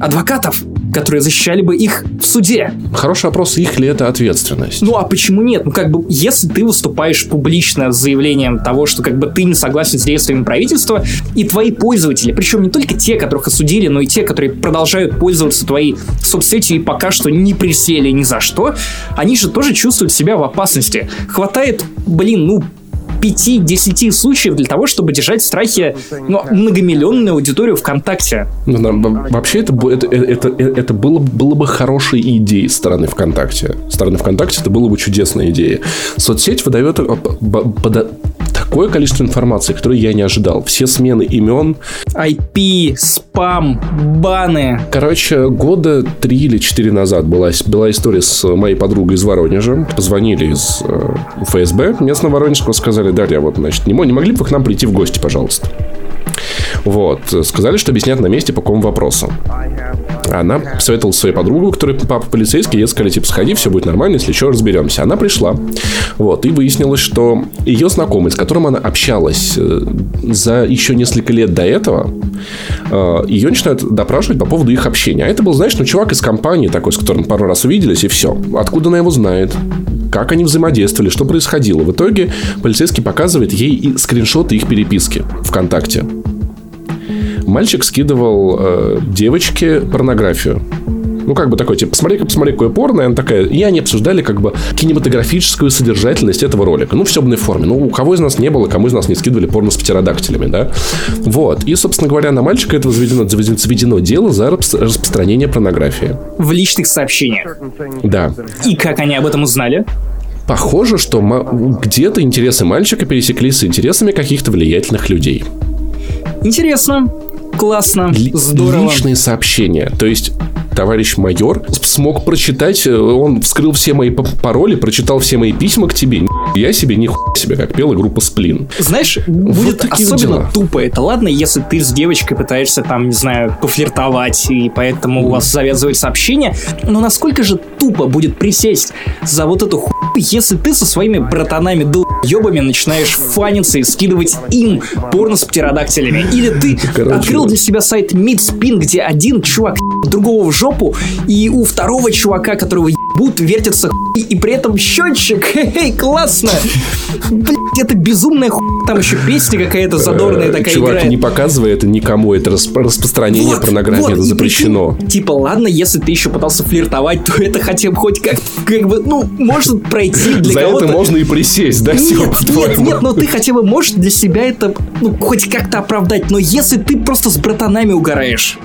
адвокатов? Которые защищали бы их в суде. Хороший вопрос, их ли это ответственность? Ну а почему нет? Ну как бы, если ты выступаешь публично с заявлением того, что как бы ты не согласен с действиями правительства, и твои пользователи, причем не только те, которых осудили, но и те, которые продолжают пользоваться твоей соцсетью и пока что не присели ни за что, они же тоже чувствуют себя в опасности. Хватает, блин, ну 5-10 случаев для того, чтобы держать в страхе ну, многомиллионную аудиторию ВКонтакте. Ну, вообще это, это, это, это было, было бы хорошей идеей стороны ВКонтакте. Стороны ВКонтакте это было бы чудесная идея. Соцсеть выдает э, такое количество информации, которое я не ожидал. Все смены имен. IP, спам, баны. Короче, года три или четыре назад была, была история с моей подругой из Воронежа. Позвонили из э, ФСБ местного Воронежского, сказали, Дарья, вот, значит, не, не могли бы вы к нам прийти в гости, пожалуйста? Вот. Сказали, что объяснят на месте по какому вопросу. Она посоветовала своей подругу, которая папа полицейский, ей сказали, типа, сходи, все будет нормально, если что, разберемся. Она пришла. Вот. И выяснилось, что ее знакомый, с которым она общалась э, за еще несколько лет до этого, э, ее начинают допрашивать по поводу их общения. А это был, знаешь, ну, чувак из компании такой, с которым пару раз увиделись, и все. Откуда она его знает? Как они взаимодействовали? Что происходило? В итоге полицейский показывает ей скриншоты их переписки ВКонтакте мальчик скидывал э, девочке порнографию. Ну, как бы такой, типа, посмотри, посмотри, какое порно. И она такая, и они обсуждали, как бы, кинематографическую содержательность этого ролика. Ну, в себной форме. Ну, у кого из нас не было, кому из нас не скидывали порно с птеродактилями, да? Вот. И, собственно говоря, на мальчика это заведено, заведено дело за распространение порнографии. В личных сообщениях. Да. И как они об этом узнали? Похоже, что где-то интересы мальчика пересеклись с интересами каких-то влиятельных людей. Интересно. Классно, здорово. Личные сообщения. То есть товарищ майор смог прочитать, э, он вскрыл все мои пароли, прочитал все мои письма к тебе. Я себе не себе, как пела группа Сплин. Знаешь, будет вот особенно дела. тупо это. Ладно, если ты с девочкой пытаешься там, не знаю, пофлиртовать, и поэтому у вас завязывается общение, но насколько же тупо будет присесть за вот эту хуйню, если ты со своими братанами долбоебами начинаешь фаниться и скидывать им порно с птеродактилями. Или ты Короче, открыл для себя сайт Мидспин, где один чувак другого в жопу, и у второго чувака, которого ебут, вертится хуй, и при этом счетчик. Хе-хей, классно! Блять, это безумная хуй. Там еще песня какая-то задорная э, такая Чувак, играет. не показывай это никому, это распространение вот, порнографии, вот, это запрещено. Ты, типа, ладно, если ты еще пытался флиртовать, то это хотя бы хоть как, как бы, ну, может пройти для За кого-то. это можно и присесть, да, Нет, нет, нет, но ты хотя бы можешь для себя это, ну, хоть как-то оправдать. Но если ты просто с братанами угораешь,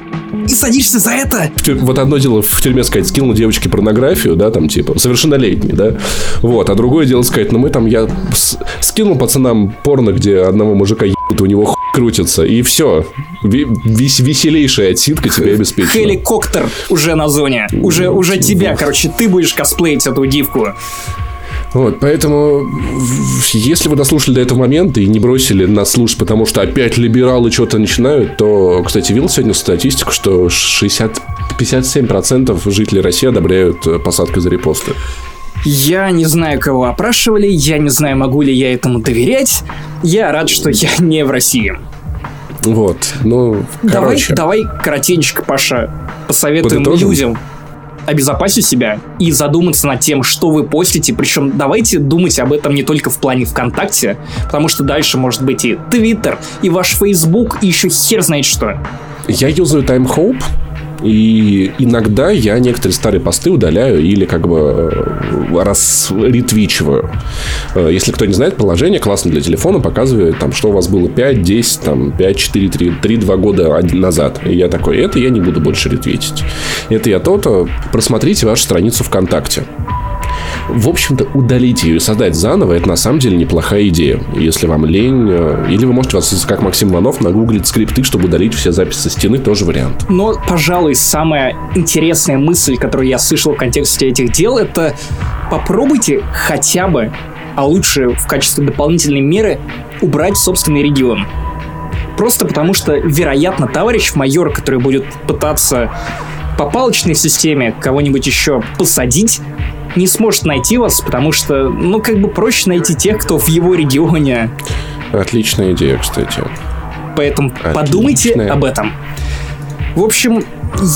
и садишься за это. Вот одно дело в тюрьме сказать, скинул девочке порнографию, да, там типа, совершеннолетний, да, вот, а другое дело сказать, ну мы там, я скинул пацанам порно, где одного мужика ебут, у него хуй крутится, и все. Вес веселейшая отсидка тебе обеспечена. Хеликоптер уже на зоне. Уже, уже тебя, короче, ты будешь косплеить эту дивку. Вот, поэтому, если вы дослушали до этого момента и не бросили нас слушать, потому что опять либералы что-то начинают, то, кстати, видел сегодня статистику, что 60, 57% жителей России одобряют э, посадку за репосты. Я не знаю, кого опрашивали, я не знаю, могу ли я этому доверять. Я рад, что я не в России. Вот, ну, давай, короче. Давай коротенько, Паша, посоветуем Подытожим? людям обезопасить себя и задуматься над тем, что вы постите. Причем давайте думать об этом не только в плане ВКонтакте, потому что дальше может быть и Твиттер, и ваш Фейсбук, и еще хер знает что. Я юзаю Time Hope, и иногда я некоторые старые посты удаляю или как бы э, раз ретвичиваю. Э, Если кто не знает, приложение классно для телефона показывает, там, что у вас было 5, 10, там, 5, 4, 3, 3 2 года назад. И я такой, это я не буду больше ретвитить. Это я то-то. Просмотрите вашу страницу ВКонтакте. В общем-то, удалить ее и создать заново, это на самом деле неплохая идея. Если вам лень, э, или вы можете, как Максим Иванов, нагуглить скрипты, чтобы удалить все записи со стены, тоже вариант. Но, пожалуй, самая интересная мысль, которую я слышал в контексте этих дел, это попробуйте хотя бы, а лучше в качестве дополнительной меры, убрать собственный регион. Просто потому что, вероятно, товарищ майор, который будет пытаться по палочной системе кого-нибудь еще посадить, не сможет найти вас, потому что, ну, как бы проще найти тех, кто в его регионе. Отличная идея, кстати. Поэтому Отличная. подумайте об этом. В общем,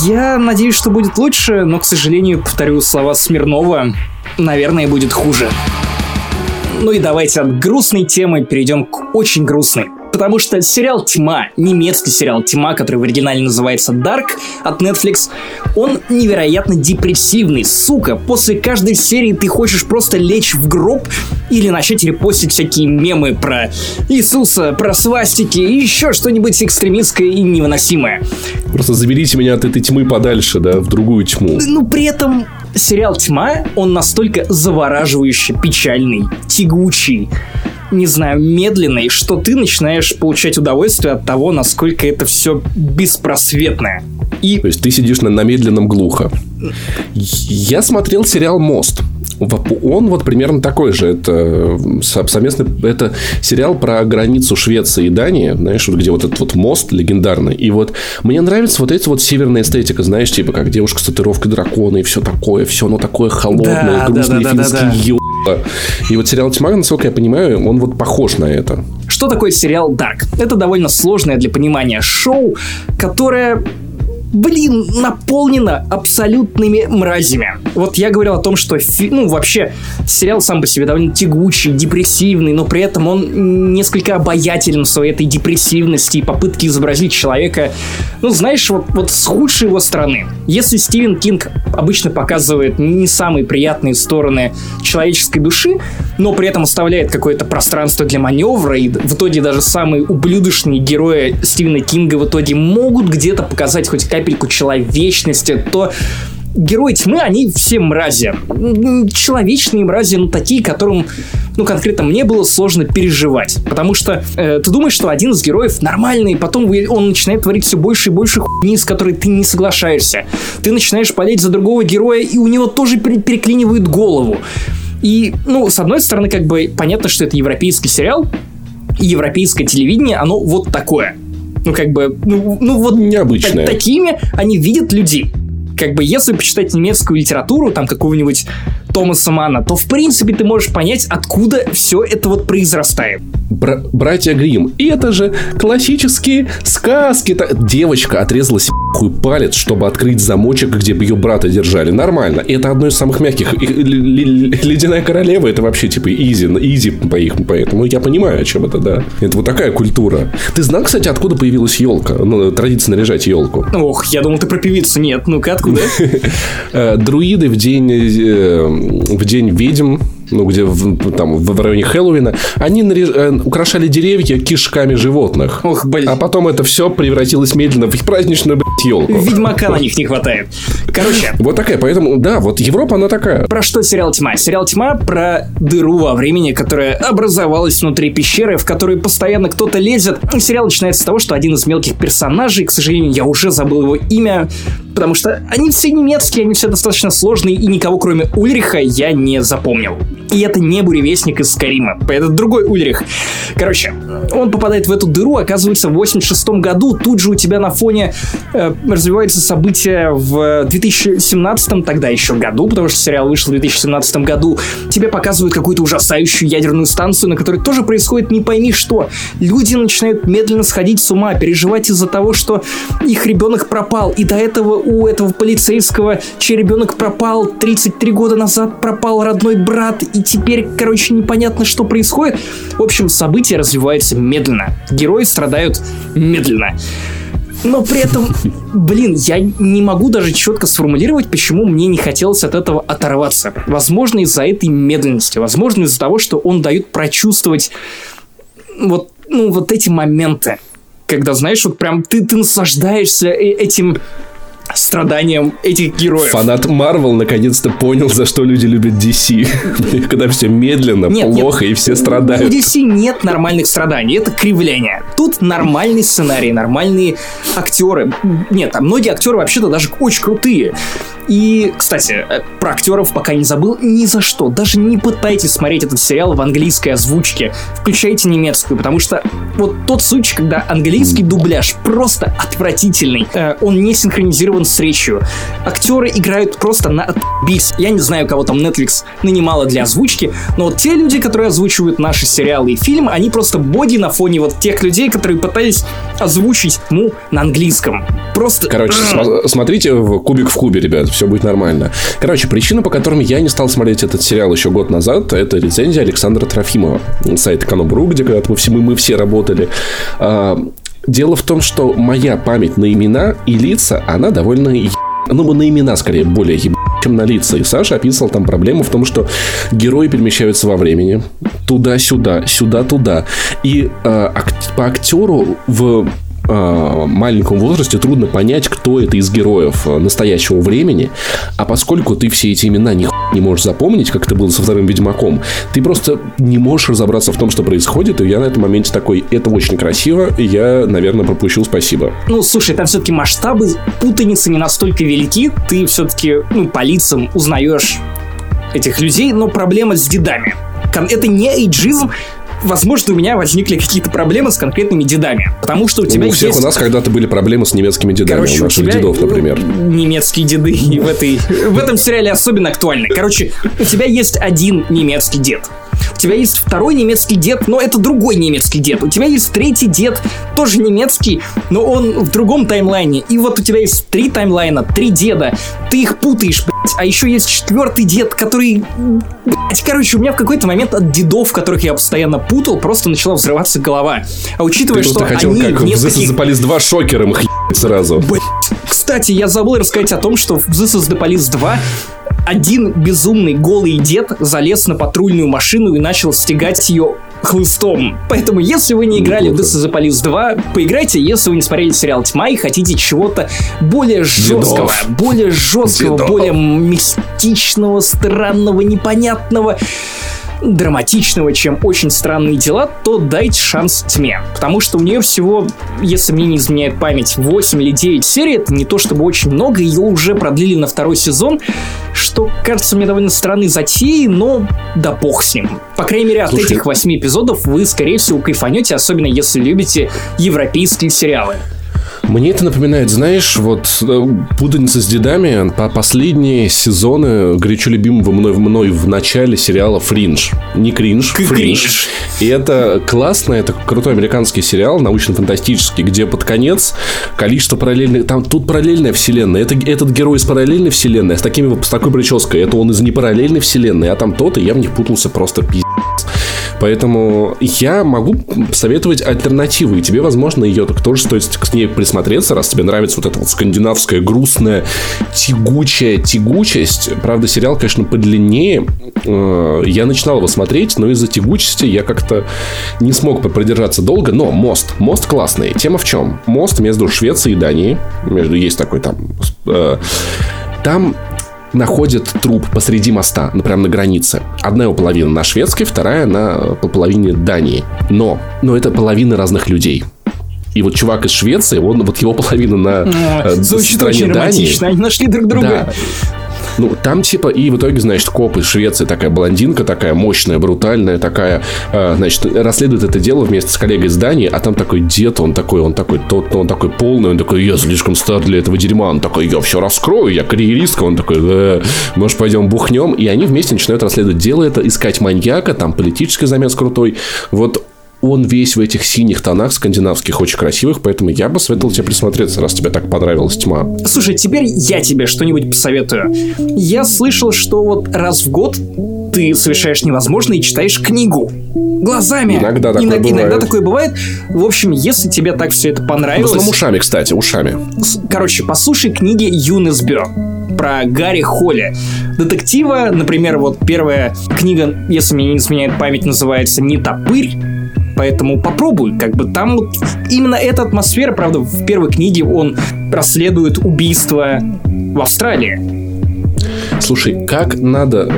я надеюсь, что будет лучше, но, к сожалению, повторю слова Смирнова, наверное, будет хуже. Ну и давайте от грустной темы перейдем к очень грустной. Потому что сериал «Тьма», немецкий сериал «Тьма», который в оригинале называется «Dark» от Netflix, он невероятно депрессивный. Сука, после каждой серии ты хочешь просто лечь в гроб или начать репостить всякие мемы про Иисуса, про свастики и еще что-нибудь экстремистское и невыносимое. Просто заберите меня от этой тьмы подальше, да, в другую тьму. Ну, при этом сериал «Тьма», он настолько завораживающе печальный, тягучий, не знаю, медленный, что ты начинаешь получать удовольствие от того, насколько это все беспросветное. И То есть ты сидишь на, на медленном глухо. Я смотрел сериал «Мост». Он вот примерно такой же. Это э, со- совместный... Это сериал про границу Швеции и Дании. Знаешь, вот где вот этот вот мост легендарный. И вот мне нравится вот эта вот северная эстетика. Знаешь, типа как девушка с татуировкой дракона и все такое. Все оно такое холодное, Да, да, грустное, да, да, да, финский ё**а. И вот сериал «Тьма», насколько я понимаю, он вот похож на это. Что такое сериал Dark? Это довольно сложное для понимания шоу, которое блин, наполнено абсолютными мразями. Вот я говорил о том, что, ну, вообще, сериал сам по себе довольно тягучий, депрессивный, но при этом он несколько обаятелен в своей этой депрессивности и попытке изобразить человека, ну, знаешь, вот, вот с худшей его стороны. Если Стивен Кинг обычно показывает не самые приятные стороны человеческой души, но при этом оставляет какое-то пространство для маневра, и в итоге даже самые ублюдочные герои Стивена Кинга в итоге могут где-то показать хоть капельку человечности, то герои тьмы, они все мрази. Человечные мрази, ну, такие, которым, ну, конкретно мне было сложно переживать. Потому что э, ты думаешь, что один из героев нормальный, потом он начинает творить все больше и больше хуйни, с которой ты не соглашаешься. Ты начинаешь болеть за другого героя, и у него тоже пере- переклинивает голову. И, ну, с одной стороны, как бы понятно, что это европейский сериал, и европейское телевидение, оно вот такое. Ну, как бы, ну, ну вот Необычное. та- такими они видят людей. Как бы, если почитать немецкую литературу, там, какого-нибудь Томаса Мана, то, в принципе, ты можешь понять, откуда все это вот произрастает. Бра- братья Грим. И это же классические сказки. Та- Девочка отрезала себе хуй палец, чтобы открыть замочек, где бы ее брата держали. Нормально. И это одно из самых мягких. Ледяная королева это вообще типа изи, изи по их. Поэтому я понимаю, о чем это, да. Это вот такая культура. Ты знал, кстати, откуда появилась елка? Ну, традиция наряжать елку. Ох, я думал, ты про певицу. Нет, ну-ка, откуда? Э, Друиды в день, э, в день ведьм, ну, где в, там, в районе Хэллоуина, они нареж- э, украшали деревья кишками животных. Ох, блин. А потом это все превратилось медленно в праздничную, блядь, елку. Ведьмака на них не хватает. Короче, Вот такая, поэтому, да, вот Европа, она такая. Про что сериал «Тьма»? Сериал «Тьма» про дыру во времени, которая образовалась внутри пещеры, в которую постоянно кто-то лезет. Сериал начинается с того, что один из мелких персонажей, к сожалению, я уже забыл его имя, потому что они все немецкие, они все достаточно сложные, и никого, кроме Ульриха, я не запомнил. И это не буревестник из Скарима. Это другой Ульрих. Короче, он попадает в эту дыру, оказывается, в 86 году. Тут же у тебя на фоне э, развиваются события в 2017 тогда еще году, потому что сериал вышел в 2017 году. Тебе показывают какую-то ужасающую ядерную станцию, на которой тоже происходит не пойми что. Люди начинают медленно сходить с ума, переживать из-за того, что их ребенок пропал. И до этого у этого полицейского, чей ребенок пропал 33 года назад, пропал родной брат. И теперь, короче, непонятно, что происходит. В общем, события развиваются медленно. Герои страдают медленно. Но при этом, блин, я не могу даже четко сформулировать, почему мне не хотелось от этого оторваться. Возможно, из-за этой медленности. Возможно, из-за того, что он дает прочувствовать вот, ну, вот эти моменты. Когда, знаешь, вот прям ты, ты наслаждаешься э, этим страданиям этих героев. Фанат Марвел наконец-то понял, за что люди любят DC. Когда все медленно, нет, плохо нет, и все страдают. У DC нет нормальных страданий, это кривляние. Тут нормальный сценарий, нормальные актеры. Нет, а многие актеры вообще-то даже очень крутые. И, кстати, э, про актеров пока не забыл ни за что. Даже не пытайтесь смотреть этот сериал в английской озвучке. Включайте немецкую, потому что вот тот случай, когда английский дубляж просто отвратительный. Э, он не синхронизирован с речью. Актеры играют просто на отбись. Я не знаю, кого там Netflix нанимала для озвучки, но вот те люди, которые озвучивают наши сериалы и фильмы, они просто боди на фоне вот тех людей, которые пытались озвучить ну на английском. Просто... Короче, см- смотрите в кубик в кубе, ребят все будет нормально. Короче, причина, по которым я не стал смотреть этот сериал еще год назад, это рецензия Александра Трофимова. Сайт Эконом.ру, где когда-то мы все, мы, все работали. А, дело в том, что моя память на имена и лица, она довольно еб... ну, на имена, скорее, более еб... чем на лица. И Саша описывал там проблему в том, что герои перемещаются во времени. Туда-сюда, сюда-туда. И э, ак- по актеру в маленьком возрасте трудно понять, кто это из героев э, настоящего времени. А поскольку ты все эти имена ни не можешь запомнить, как это было со вторым Ведьмаком, ты просто не можешь разобраться в том, что происходит. И я на этом моменте такой, это очень красиво, и я, наверное, пропущу спасибо. Ну, слушай, там все-таки масштабы путаницы не настолько велики. Ты все-таки, ну, по лицам узнаешь этих людей, но проблема с дедами. Это не эйджизм, возможно, у меня возникли какие-то проблемы с конкретными дедами. Потому что у тебя ну, у всех есть... у нас когда-то были проблемы с немецкими дедами. Короче, у наших у тебя дедов, например. Немецкие деды в, этой... в этом сериале особенно актуальны. Короче, у тебя есть один немецкий дед. У тебя есть второй немецкий дед, но это другой немецкий дед. У тебя есть третий дед, тоже немецкий, но он в другом таймлайне. И вот у тебя есть три таймлайна, три деда. Ты их путаешь. А еще есть четвертый дед, который... Блядь, короче, у меня в какой-то момент от дедов, которых я постоянно путал, просто начала взрываться голова. А учитывая, Ты что хотел, они как в нескольких... в This два шокером их сразу. Блядь. Кстати, я забыл рассказать о том, что в This is the Police 2 один безумный голый дед залез на патрульную машину и начал стегать ее хлыстом. Поэтому, если вы не играли в This is the Police 2, поиграйте, если вы не смотрели сериал «Тьма» и хотите чего-то более жесткого, Дедов. более жесткого, Дедов. более мистичного, странного, непонятного драматичного, чем очень странные дела, то дайте шанс тьме. Потому что у нее всего, если мне не изменяет память, 8 или 9 серий, это не то чтобы очень много, ее уже продлили на второй сезон, что кажется мне довольно странной затеей, но да бог с ним. По крайней мере, от Слушай. этих 8 эпизодов вы, скорее всего, кайфанете, особенно если любите европейские сериалы. Мне это напоминает, знаешь, вот э, путаница с дедами по последние сезоны горячо любимого мной, мной в начале сериала «Фриндж». Не «Кринж», «Фриндж». И это классно, это крутой американский сериал, научно-фантастический, где под конец количество параллельных... Там тут параллельная вселенная. Это, этот герой из параллельной вселенной, с, такими, с такой прической. Это он из непараллельной вселенной, а там тот, и я в них путался просто пиздец. Поэтому я могу советовать альтернативу, и тебе, возможно, ее тоже стоит к ней присмотреться, раз тебе нравится вот эта вот скандинавская грустная тягучая тягучесть. Правда, сериал, конечно, подлиннее. Э, я начинал его смотреть, но из-за тягучести я как-то не смог продержаться долго. Но мост. Мост классный. Тема в чем? Мост между Швецией и Данией. Между есть такой там... Э, там находят труп посреди моста, ну, прямо на границе. Одна его половина на шведской, вторая на по половине Дании. Но, но это половины разных людей. И вот чувак из Швеции, он вот его половина на э, Звучит очень Дании. они нашли друг друга. Да. Ну, там типа, и в итоге, значит, коп из Швеции, такая блондинка, такая мощная, брутальная, такая, э, значит, расследует это дело вместе с коллегой из Дании, а там такой дед, он такой, он такой, тот, он такой полный, он такой, я слишком стар для этого дерьма, он такой, я все раскрою, я карьеристка, он такой, э, может, пойдем бухнем, и они вместе начинают расследовать дело это, искать маньяка, там политический замес крутой, вот он весь в этих синих тонах скандинавских, очень красивых, поэтому я бы советовал тебе присмотреться, раз тебе так понравилась тьма. Слушай, теперь я тебе что-нибудь посоветую. Я слышал, что вот раз в год ты совершаешь невозможное и читаешь книгу. Глазами. Иногда такое Иног, бывает. Иногда такое бывает. В общем, если тебе так все это понравилось... В основном ушами, кстати, ушами. Короче, послушай книги Юнес Бё про Гарри Холли. Детектива, например, вот первая книга, если мне не изменяет память, называется «Не топырь», поэтому попробуй, как бы там вот именно эта атмосфера, правда, в первой книге он расследует убийство в Австралии. Слушай, как надо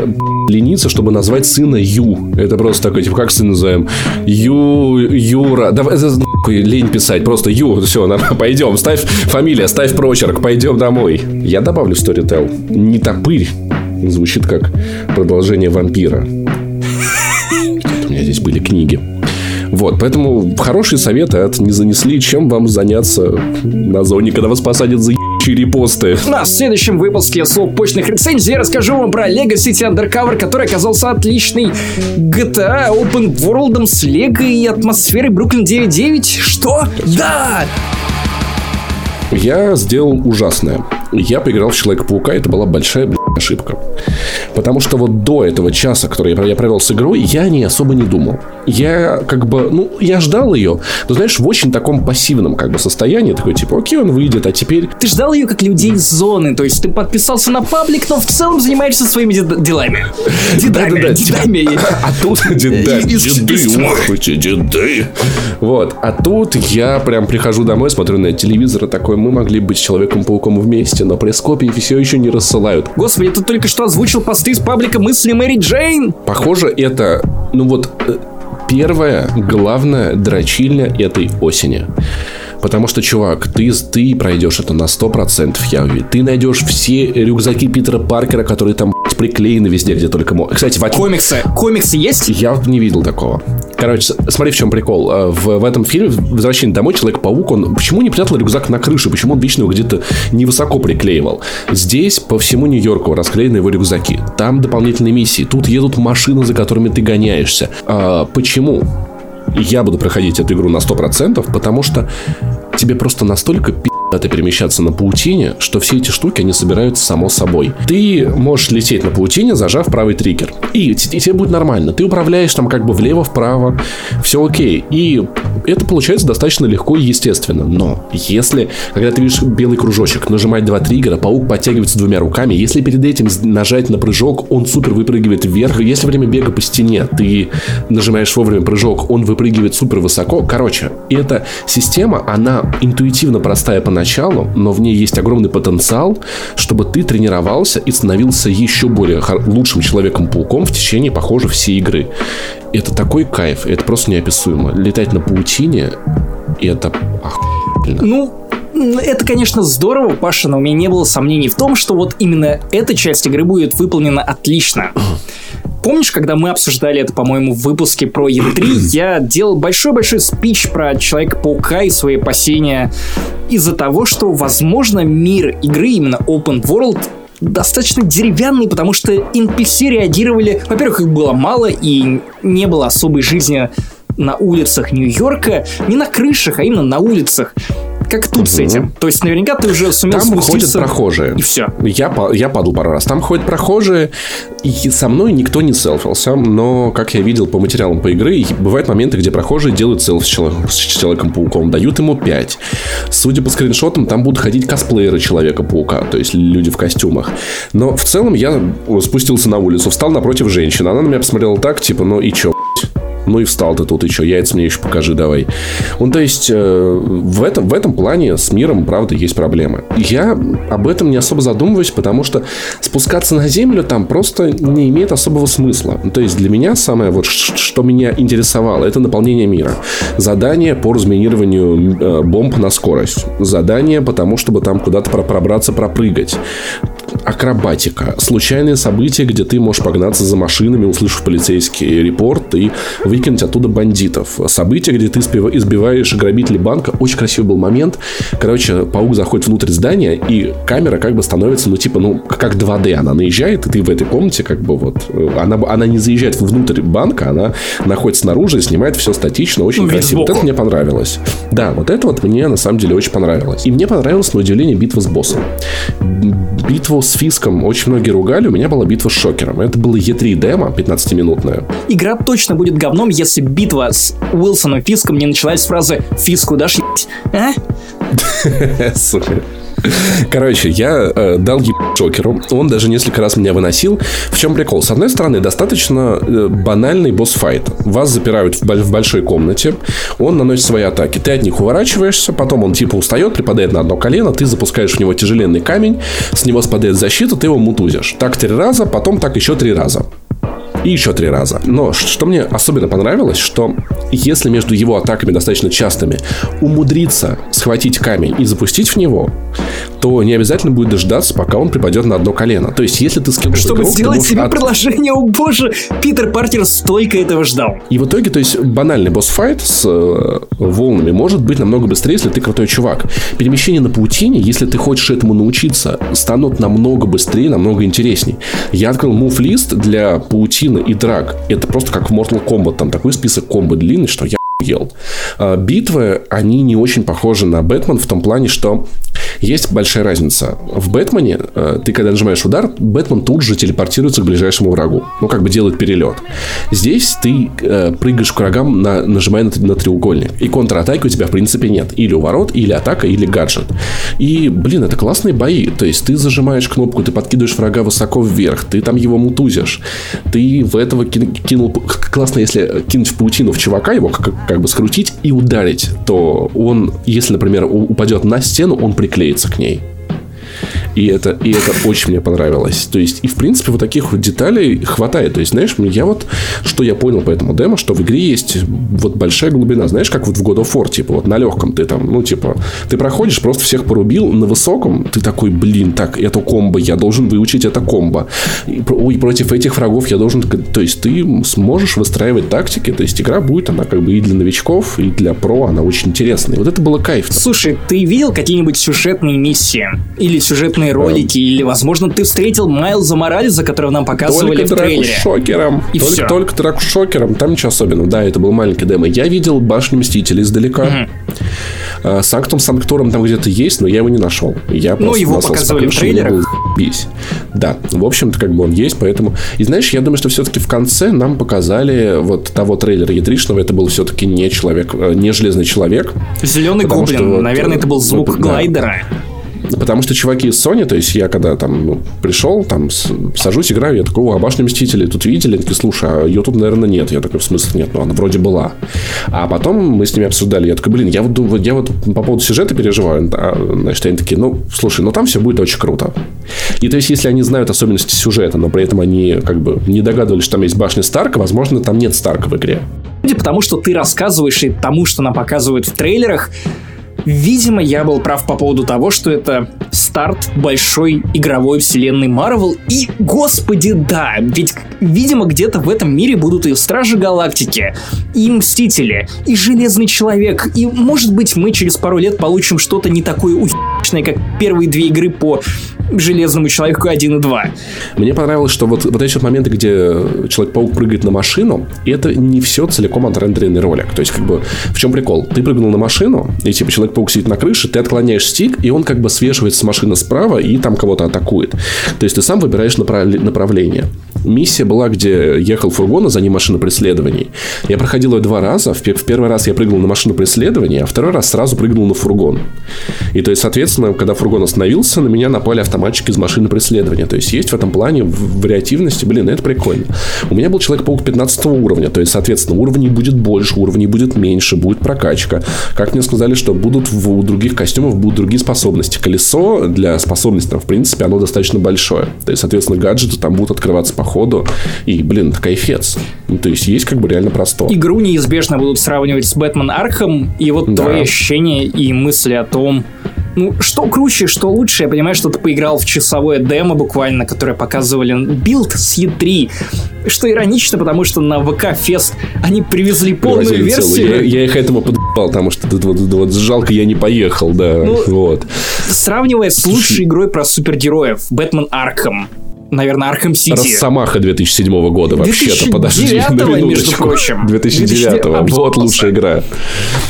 лениться, чтобы назвать сына Ю? Это просто такой, типа, как сын называем? Ю, Юра. Давай, лень писать, просто Ю, все, пойдем, ставь фамилия, ставь прочерк, пойдем домой. Я добавлю Storytel. Не топырь. Звучит как продолжение вампира. У меня здесь были книги. Вот, поэтому хорошие советы от не занесли, чем вам заняться на зоне, когда вас посадят за репосты. На следующем выпуске почных рецензий я расскажу вам про Lego City Undercover, который оказался отличный GTA Open World с Лего и атмосферой Brooklyn 9.9. Что? Да! Я сделал ужасное. Я поиграл в Человека-паука, это была большая блядь, ошибка. Потому что вот до этого часа, который я провел с игрой, я не особо не думал. Я как бы, ну, я ждал ее, но, знаешь, в очень таком пассивном как бы состоянии, такой, типа, окей, он выйдет, а теперь... Ты ждал ее как людей из зоны, то есть ты подписался на паблик, но в целом занимаешься своими делами. Дедами, дедами. А тут деды, деды. Вот, а тут я прям прихожу домой, смотрю на телевизор и такой, мы могли быть Человеком-пауком вместе, но пресс-копии все еще не рассылают. Господи, ты только что озвучил посты из паблика мысли Мэри Джейн. Похоже, это, ну вот, э, первая главная дрочильня этой осени. Потому что, чувак, ты, ты пройдешь это на 100%, я уверен. Ты найдешь все рюкзаки Питера Паркера, которые там приклеены везде, где только можно. Кстати, в... Комиксы. Комиксы есть? Я не видел такого. Короче, смотри, в чем прикол. Э, в, в этом фильме «Возвращение домой» Человек-паук, он почему не прятал рюкзак на крыше? Почему он вечно его где-то невысоко приклеивал? Здесь по всему Нью-Йорку расклеены его рюкзаки. Там дополнительные миссии. Тут едут машины, за которыми ты гоняешься. А, почему? Я буду проходить эту игру на 100%, потому что тебе просто настолько пи***то перемещаться на паутине, что все эти штуки, они собираются само собой. Ты можешь лететь на паутине, зажав правый триггер. И, и тебе будет нормально. Ты управляешь там как бы влево-вправо, все окей. И это получается достаточно легко и естественно. Но если, когда ты видишь белый кружочек, нажимать два триггера, паук подтягивается двумя руками, если перед этим нажать на прыжок, он супер выпрыгивает вверх. Если время бега по стене, ты нажимаешь вовремя прыжок, он выпрыгивает супер высоко. Короче, эта система, она интуитивно простая поначалу, но в ней есть огромный потенциал, чтобы ты тренировался и становился еще более лучшим человеком-пауком в течение, похоже, всей игры. Это такой кайф, это просто неописуемо. Летать на паутине, это охуенно. Ну, это, конечно, здорово, Паша, но у меня не было сомнений в том, что вот именно эта часть игры будет выполнена отлично. Помнишь, когда мы обсуждали это, по-моему, в выпуске про E3, я делал большой-большой спич про Человека-паука и свои опасения из-за того, что, возможно, мир игры, именно Open World, достаточно деревянный, потому что NPC реагировали... Во-первых, их было мало, и не было особой жизни на улицах Нью-Йорка, не на крышах, а именно на улицах. Как тут угу. с этим? То есть наверняка ты уже сумел Там ходят прохожие. И все. Я, я падал пару раз. Там ходят прохожие, и со мной никто не селфился, но, как я видел по материалам по игры, бывают моменты, где прохожие делают селфи с, человек, с Человеком-пауком, дают ему 5. Судя по скриншотам, там будут ходить косплееры Человека-паука, то есть люди в костюмах. Но в целом я спустился на улицу, встал напротив женщины, она на меня посмотрела так, типа, ну и чё, Ну и встал ты тут еще, яйца мне еще покажи давай. Ну, то есть, э, в, этом, в этом плане с миром, правда, есть проблемы. Я об этом не особо задумываюсь, потому что спускаться на землю там просто не имеет особого смысла. То есть, для меня самое вот, что меня интересовало, это наполнение мира. Задание по разминированию э, бомб на скорость. Задание потому, чтобы там куда-то пробраться, пропрыгать акробатика, случайные события, где ты можешь погнаться за машинами, услышав полицейский репорт и выкинуть оттуда бандитов. События, где ты избиваешь грабителей банка. Очень красивый был момент. Короче, паук заходит внутрь здания, и камера как бы становится, ну, типа, ну, как 2D. Она наезжает, и ты в этой комнате как бы вот... Она, она не заезжает внутрь банка, она находится снаружи, снимает все статично, очень ну, красиво. Вот это мне понравилось. Да, вот это вот мне на самом деле очень понравилось. И мне понравилось, на удивление, битва с боссом. Битву с Фиском очень многие ругали, у меня была битва с Шокером. Это было E3 демо, 15-минутная. Игра точно будет говном, если битва с Уилсоном Фиском не началась с фразы «Фиску дашь ебать?» А? Супер. Короче, я э, дал Шокеру. Он даже несколько раз меня выносил. В чем прикол? С одной стороны, достаточно э, банальный босс-файт. Вас запирают в, в большой комнате. Он наносит свои атаки. Ты от них уворачиваешься. Потом он типа устает, припадает на одно колено. Ты запускаешь в него тяжеленный камень. С него спадает защита. Ты его мутузишь. Так три раза, потом так еще три раза и еще три раза. Но что мне особенно понравилось, что если между его атаками достаточно частыми умудриться схватить камень и запустить в него, то не обязательно будет дождаться, пока он припадет на одно колено. То есть, если ты скилловый Чтобы игрок, сделать себе от... предложение, о боже, Питер Паркер столько этого ждал. И в итоге, то есть, банальный босс-файт с э, волнами может быть намного быстрее, если ты крутой чувак. Перемещение на паутине, если ты хочешь этому научиться, станут намного быстрее, намного интересней. Я открыл мув-лист для паутины и драк. Это просто как в Mortal Kombat. Там такой список комбо длинный, что я ел. А, битвы, они не очень похожи на Бэтмен в том плане, что есть большая разница. В Бэтмене э, ты, когда нажимаешь удар, Бэтмен тут же телепортируется к ближайшему врагу. Ну, как бы делает перелет. Здесь ты э, прыгаешь к врагам, на, нажимая на, на треугольник. И контратаки у тебя, в принципе, нет. Или у ворот, или атака, или гаджет. И, блин, это классные бои. То есть, ты зажимаешь кнопку, ты подкидываешь врага высоко вверх, ты там его мутузишь. Ты в этого кинул... Классно, если кинуть в паутину в чувака, его как, как бы скрутить и ударить, то он, если, например, упадет на стену, он приклеится к ней. И это, и это очень мне понравилось. То есть, и в принципе, вот таких вот деталей хватает. То есть, знаешь, я вот, что я понял по этому демо, что в игре есть вот большая глубина. Знаешь, как вот в God of War, типа, вот на легком ты там, ну, типа, ты проходишь, просто всех порубил, на высоком ты такой, блин, так, это комбо, я должен выучить это комбо. И, и против этих врагов я должен... То есть, ты сможешь выстраивать тактики, то есть, игра будет, она как бы и для новичков, и для про, она очень интересная. Вот это было кайф. Слушай, ты видел какие-нибудь сюжетные миссии? Или сюжетные рекламные ролики, или, возможно, ты встретил Майлза Морализа, которого нам показывали только в трейлере. шокером. И только, все. только драку шокером, там ничего особенного. Да, это был маленький демо. Я видел Башню Мстителей издалека. Угу. Санктум Санктуром там где-то есть, но я его не нашел. Я ну, его показывали в трейлерах. Бись. Да, в общем-то, как бы он есть, поэтому... И знаешь, я думаю, что все-таки в конце нам показали вот того трейлера ядришного, это был все-таки не человек, э, не Железный Человек. Зеленый гоблин, что, наверное, это был звук вот, глайдера. Да. Потому что чуваки из Sony, то есть я когда там ну, пришел, там сажусь, играю, я такой, о, башня Мстители, тут видели? Они такие, слушай, а тут, наверное, нет. Я такой, в смысле нет? Ну, она вроде была. А потом мы с ними обсуждали, я такой, блин, я вот, я вот по поводу сюжета переживаю. А, значит, они такие, ну, слушай, ну там все будет очень круто. И то есть, если они знают особенности сюжета, но при этом они как бы не догадывались, что там есть башня Старка, возможно, там нет Старка в игре. Потому что ты рассказываешь и тому, что нам показывают в трейлерах, Видимо, я был прав по поводу того, что это старт большой игровой вселенной Марвел. И, господи, да, ведь, видимо, где-то в этом мире будут и Стражи Галактики, и Мстители, и Железный Человек. И, может быть, мы через пару лет получим что-то не такое уебищное, как первые две игры по Железному Человеку 1 и 2. Мне понравилось, что вот, вот эти вот моменты, где Человек-паук прыгает на машину, это не все целиком отрендеренный ролик. То есть, как бы, в чем прикол? Ты прыгнул на машину, и типа Человек-паук сидит на крыше, ты отклоняешь стик, и он как бы свешивается с машины справа и там кого-то атакует. То есть, ты сам выбираешь направ... направление. Миссия была, где ехал фургон, а за ним машина преследований. Я проходил ее два раза. В первый раз я прыгнул на машину преследования, а второй раз сразу прыгнул на фургон. И то есть, соответственно, когда фургон остановился, на меня напали автоматчики из машины преследования. То есть, есть в этом плане вариативности. Блин, это прикольно. У меня был Человек-паук 15 уровня. То есть, соответственно, уровней будет больше, уровней будет меньше, будет прокачка. Как мне сказали, что будут в, у других костюмов будут другие способности. Колесо для способностей, там, в принципе, оно достаточно большое. То есть, соответственно, гаджеты там будут открываться по ходу. И, блин, это кайфец. Ну, то есть, есть как бы реально просто. Игру неизбежно будут сравнивать с Batman Arkham. И вот да. твои ощущения и мысли о том, ну, что круче, что лучше, я понимаю, что ты поиграл в часовое демо буквально, которое показывали билд с E3. Что иронично, потому что на ВК Фест они привезли полную версию. Я, я их этому подъебал, потому что вот, вот, вот, жалко, я не поехал, да. Ну, вот. Сравнивая с лучшей игрой про супергероев, Batman Arkham, наверное, Arkham City. Росомаха 2007 года вообще-то, подожди, на между прочим. 2009 -го. Вот лучшая игра.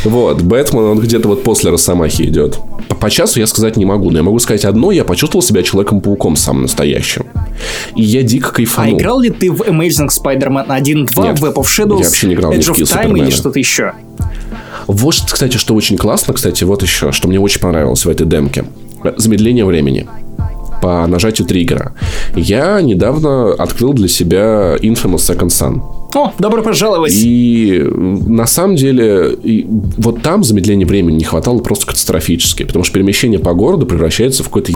Вот, Бэтмен, он где-то вот после Росомахи идет. По, по часу я сказать не могу, но я могу сказать одно, я почувствовал себя Человеком-пауком самым настоящим. И я дико кайфанул. А играл ли ты в Amazing Spider-Man 1, 2, Нет, Web of Shadows, я вообще не играл Edge of Time Супермена. или что-то еще? Вот, кстати, что очень классно, кстати, вот еще, что мне очень понравилось в этой демке. Замедление времени по нажатию триггера. Я недавно открыл для себя Infamous Second Son. О, добро пожаловать! И на самом деле, и вот там замедление времени не хватало просто катастрофически, потому что перемещение по городу превращается в какой-то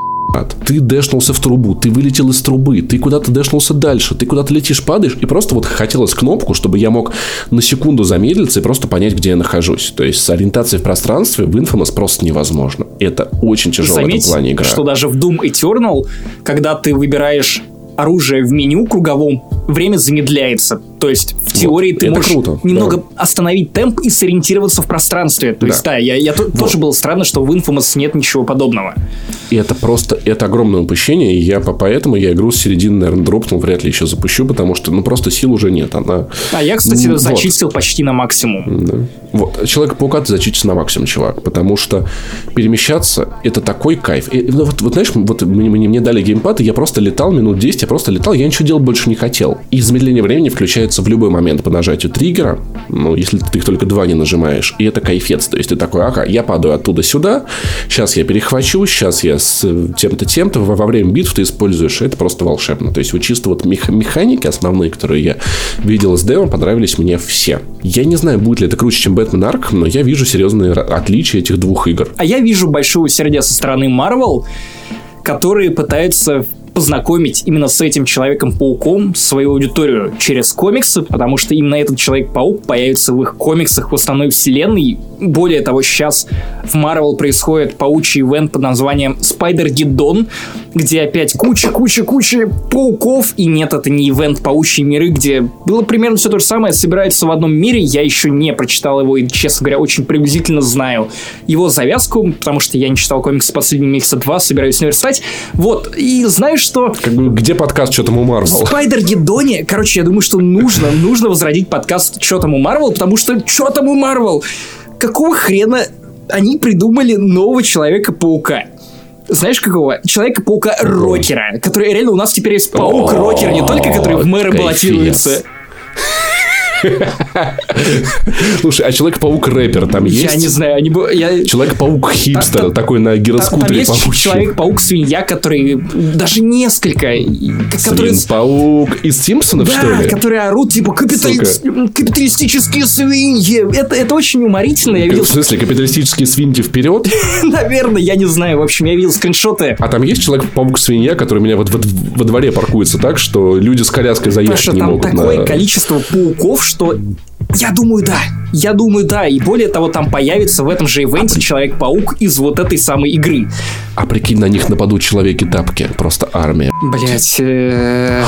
ты дэшнулся в трубу, ты вылетел из трубы, ты куда-то дэшнулся дальше, ты куда-то летишь, падаешь, и просто вот хотелось кнопку, чтобы я мог на секунду замедлиться и просто понять, где я нахожусь. То есть с ориентацией в пространстве в Infamous просто невозможно. Это очень тяжело Заметь, в этом плане игра. что даже в Doom Eternal, когда ты выбираешь оружие в меню круговом, время замедляется. То есть, в теории вот, ты можешь круто, немного да. остановить темп и сориентироваться в пространстве. То да. есть, да, я, я вот. тоже было странно, что в Infamous нет ничего подобного. И это просто, это огромное упущение, и я поэтому я игру с середины, наверное, дропнул, вряд ли еще запущу, потому что, ну, просто сил уже нет. Она... А я, кстати, вот. зачистил почти на максимум. Да. Вот, Человека-паука ты зачистил на максимум, чувак, потому что перемещаться это такой кайф. И, ну, вот, вот, знаешь, вот мне, мне, мне дали геймпад, и я просто летал минут 10, я просто летал, я ничего делать больше не хотел. И замедление времени включается в любой момент по нажатию триггера, ну, если ты их только два не нажимаешь, и это кайфец. То есть, ты такой, ага, я падаю оттуда сюда, сейчас я перехвачу, сейчас я с тем-то, тем-то, во, во время битв ты используешь, это просто волшебно. То есть, вот чисто вот мех- механики основные, которые я видел из демо, понравились мне все. Я не знаю, будет ли это круче, чем Бэтмен Арк, но я вижу серьезные отличия этих двух игр. А я вижу большое усердие со стороны Marvel, которые пытаются познакомить именно с этим Человеком-пауком свою аудиторию через комиксы, потому что именно этот Человек-паук появится в их комиксах в основной вселенной. Более того, сейчас в Marvel происходит паучий ивент под названием Spider-Гиддон, где опять куча-куча-куча пауков, и нет, это не ивент Паучьи миры, где было примерно все то же самое, собирается в одном мире, я еще не прочитал его, и, честно говоря, очень приблизительно знаю его завязку, потому что я не читал комиксы последние месяца два, собираюсь наверстать. Вот, и знаешь что? Как бы, где подкаст «Что там у Марвел»? Спайдер Гедони, короче, я думаю, что нужно, нужно возродить подкаст «Что там у Марвел», потому что «Что там у Марвел»? Какого хрена они придумали нового Человека-паука? знаешь какого? Человека-паука-рокера, который реально у нас теперь есть паук-рокер, не только который в мэры баллотируется. Слушай, а Человек-паук рэпер там есть? Я не знаю, они бы... Я... Человек-паук хипстер, такой на гироскутере Там, есть Человек-паук свинья, который даже несколько... Свин-паук из Симпсонов, что ли? Да, которые орут, типа, капиталистические свиньи. Это, это очень уморительно. Я видел... В смысле, капиталистические свиньи вперед? Наверное, я не знаю. В общем, я видел скриншоты. А там есть Человек-паук свинья, который у меня вот во дворе паркуется так, что люди с коляской заехать не могут. там такое количество пауков, что я думаю, да. Я думаю, да. И более того, там появится в этом же ивенте а Человек-паук из вот этой самой игры. А прикинь, на них нападут человеки-тапки. Просто армия. Блять. Э,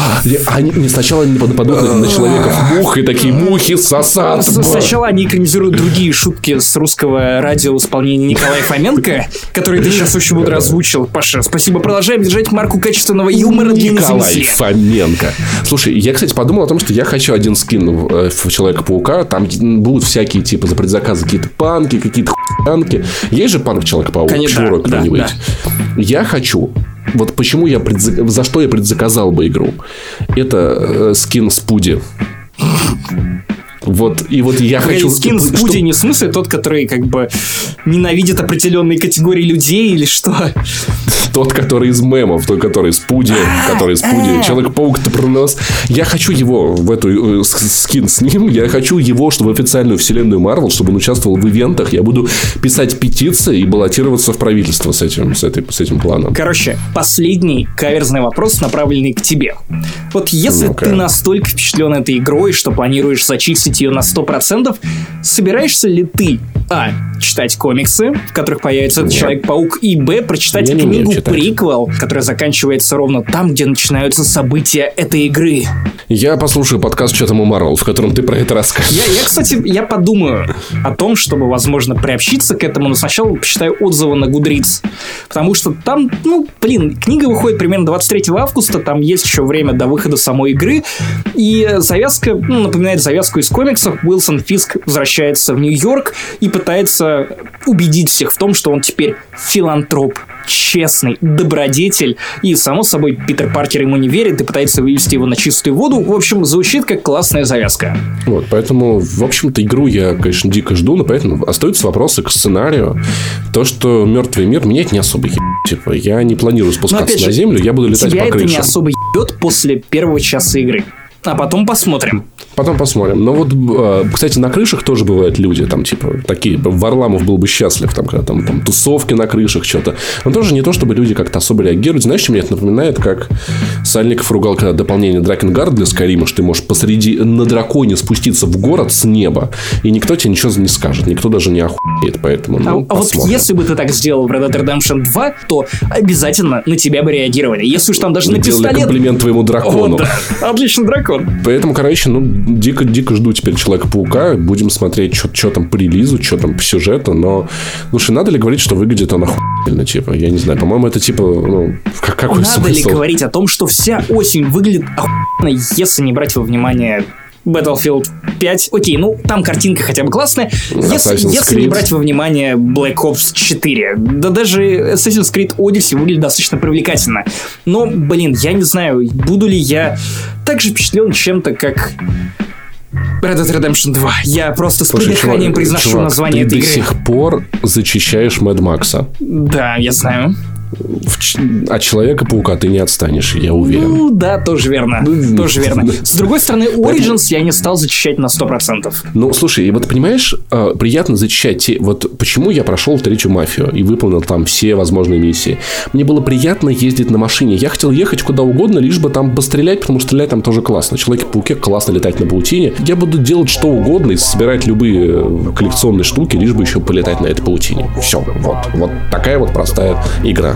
они не сначала не нападут на человеков мух, и такие мухи сосат. Сначала они экранизируют другие шутки с русского радио в исполнении Николая Фоменко, который ты сейчас очень мудро озвучил. Паша, спасибо. Продолжаем держать марку качественного юмора для Николай Фоменко. Слушай, я, кстати, подумал о том, что я хочу один скин в э, Человека-паука. Там будут всякие, типа, за предзаказы какие-то панки, какие-то хуянки. Есть же панк Человек-паук? Конечно, да, да, да. Я хочу вот почему я предзак... за что я предзаказал бы игру? Это э, скин Спуди. Вот, и вот я Погоди, хочу... скин Спуди не в смысле тот, который как бы ненавидит определенные категории людей или что? Тот, который из мемов, тот, который из Пуди, который из Пуди, Человек-паук-то пронос. Я хочу его в эту э, скин с ним, я хочу его, чтобы в официальную вселенную Марвел, чтобы он участвовал в ивентах, я буду писать петиции и баллотироваться в правительство с этим, с, этой, с этим планом. Короче, последний каверзный вопрос, направленный к тебе. Вот если Ну-ка. ты настолько впечатлен этой игрой, что планируешь зачистить ее на 100%, собираешься ли ты, а, читать комиксы, в которых появится этот Нет. Человек-паук, и, б, прочитать Я книгу читать. приквел, которая заканчивается ровно там, где начинаются события этой игры? Я послушаю подкаст «Что там у Марвел», в котором ты про это расскажешь. Я, я, кстати, я подумаю о том, чтобы, возможно, приобщиться к этому, но сначала почитаю отзывы на Goodreads. Потому что там, ну, блин, книга выходит примерно 23 августа, там есть еще время до выхода самой игры, и завязка, ну, напоминает завязку из комиксов. Уилсон Фиск возвращается в Нью-Йорк и пытается убедить всех в том, что он теперь филантроп, честный, добродетель, и, само собой, Питер Паркер ему не верит и пытается вывести его на чистую воду. В общем, звучит как классная завязка. Вот, поэтому, в общем-то, игру я, конечно, дико жду, но поэтому остаются вопросы к сценарию. То, что мертвый мир менять не особо еб- Типа, я не планирую спускаться опять на же, землю, я буду летать Тебя по это крышам. не особо ебет после первого часа игры. А потом посмотрим. Потом посмотрим. Но вот, э, кстати, на крышах тоже бывают люди, там, типа, такие, Варламов был бы счастлив, там, когда там, там тусовки на крышах, что-то. Но тоже не то, чтобы люди как-то особо реагируют. Знаешь, что мне это напоминает, как Сальников ругал, когда дополнение Дракенгард для Скайрима, что ты можешь посреди, на драконе спуститься в город с неба, и никто тебе ничего не скажет, никто даже не охуеет, поэтому, А, ну, а вот посмотрим. если бы ты так сделал в Red Dead Redemption 2, то обязательно на тебя бы реагировали. Если уж там даже на Делали пистолет... комплимент твоему дракону. Вот, да. Отличный дракон. Поэтому, короче, ну, дико-дико жду теперь Человека-паука. Будем смотреть, что там по релизу, что там по сюжету. Но, слушай, надо ли говорить, что выглядит он охуенно, типа? Я не знаю. По-моему, это типа, ну, как, какой Надо ли смысл? говорить о том, что вся осень выглядит охуенно, если не брать во внимание Battlefield 5. Окей, ну там картинка хотя бы классная. Если, если не брать во внимание Black Ops 4. Да даже Assassin's Creed Odyssey выглядит достаточно привлекательно. Но, блин, я не знаю, буду ли я так же впечатлен чем-то, как Red Dead Redemption 2. Я просто с Слушай, придыханием чувак, произношу чувак, название ты этой до игры. сих пор зачищаешь Мэд Макса. Да, я знаю. От Человека-паука ты не отстанешь, я уверен. Ну, да, тоже верно. Ну, Тоже верно. С другой стороны, Origins я не стал зачищать на 100%. Ну, слушай, и вот понимаешь, э, приятно зачищать те... Вот почему я прошел третью мафию и выполнил там все возможные миссии. Мне было приятно ездить на машине. Я хотел ехать куда угодно, лишь бы там пострелять, потому что стрелять там тоже классно. Человек-пауке классно летать на паутине. Я буду делать что угодно и собирать любые коллекционные штуки, лишь бы еще полетать на этой паутине. Все, вот. Вот такая вот простая игра.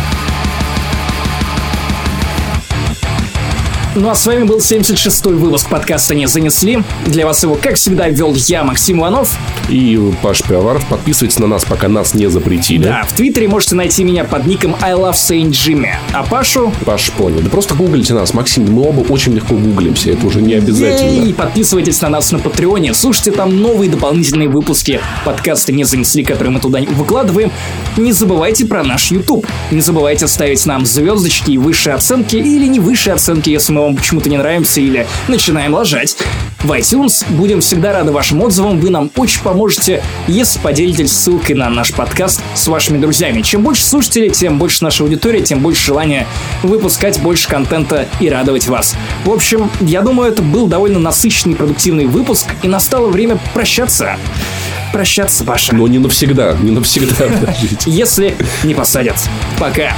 Ну а с вами был 76-й выпуск подкаста «Не занесли». Для вас его, как всегда, вел я, Максим Иванов. И Паш Пиаваров, подписывайтесь на нас, пока нас не запретили. Да, в Твиттере можете найти меня под ником I Love Saint Jimmy. А Пашу... Паш понял. Да просто гуглите нас, Максим. Мы оба очень легко гуглимся. Это уже не обязательно. И подписывайтесь на нас на Патреоне. Слушайте там новые дополнительные выпуски подкаста «Не занесли», которые мы туда выкладываем. Не забывайте про наш YouTube. Не забывайте ставить нам звездочки и высшие оценки, или не высшие оценки, если мы вам почему-то не нравимся, или начинаем лажать. В iTunes будем всегда рады вашим отзывам. Вы нам очень поможете, если поделитесь ссылкой на наш подкаст с вашими друзьями. Чем больше слушателей, тем больше наша аудитория, тем больше желания выпускать больше контента и радовать вас. В общем, я думаю, это был довольно насыщенный, продуктивный выпуск, и настало время прощаться. Прощаться, Паша. Но не навсегда, не навсегда. Если не посадят. Пока.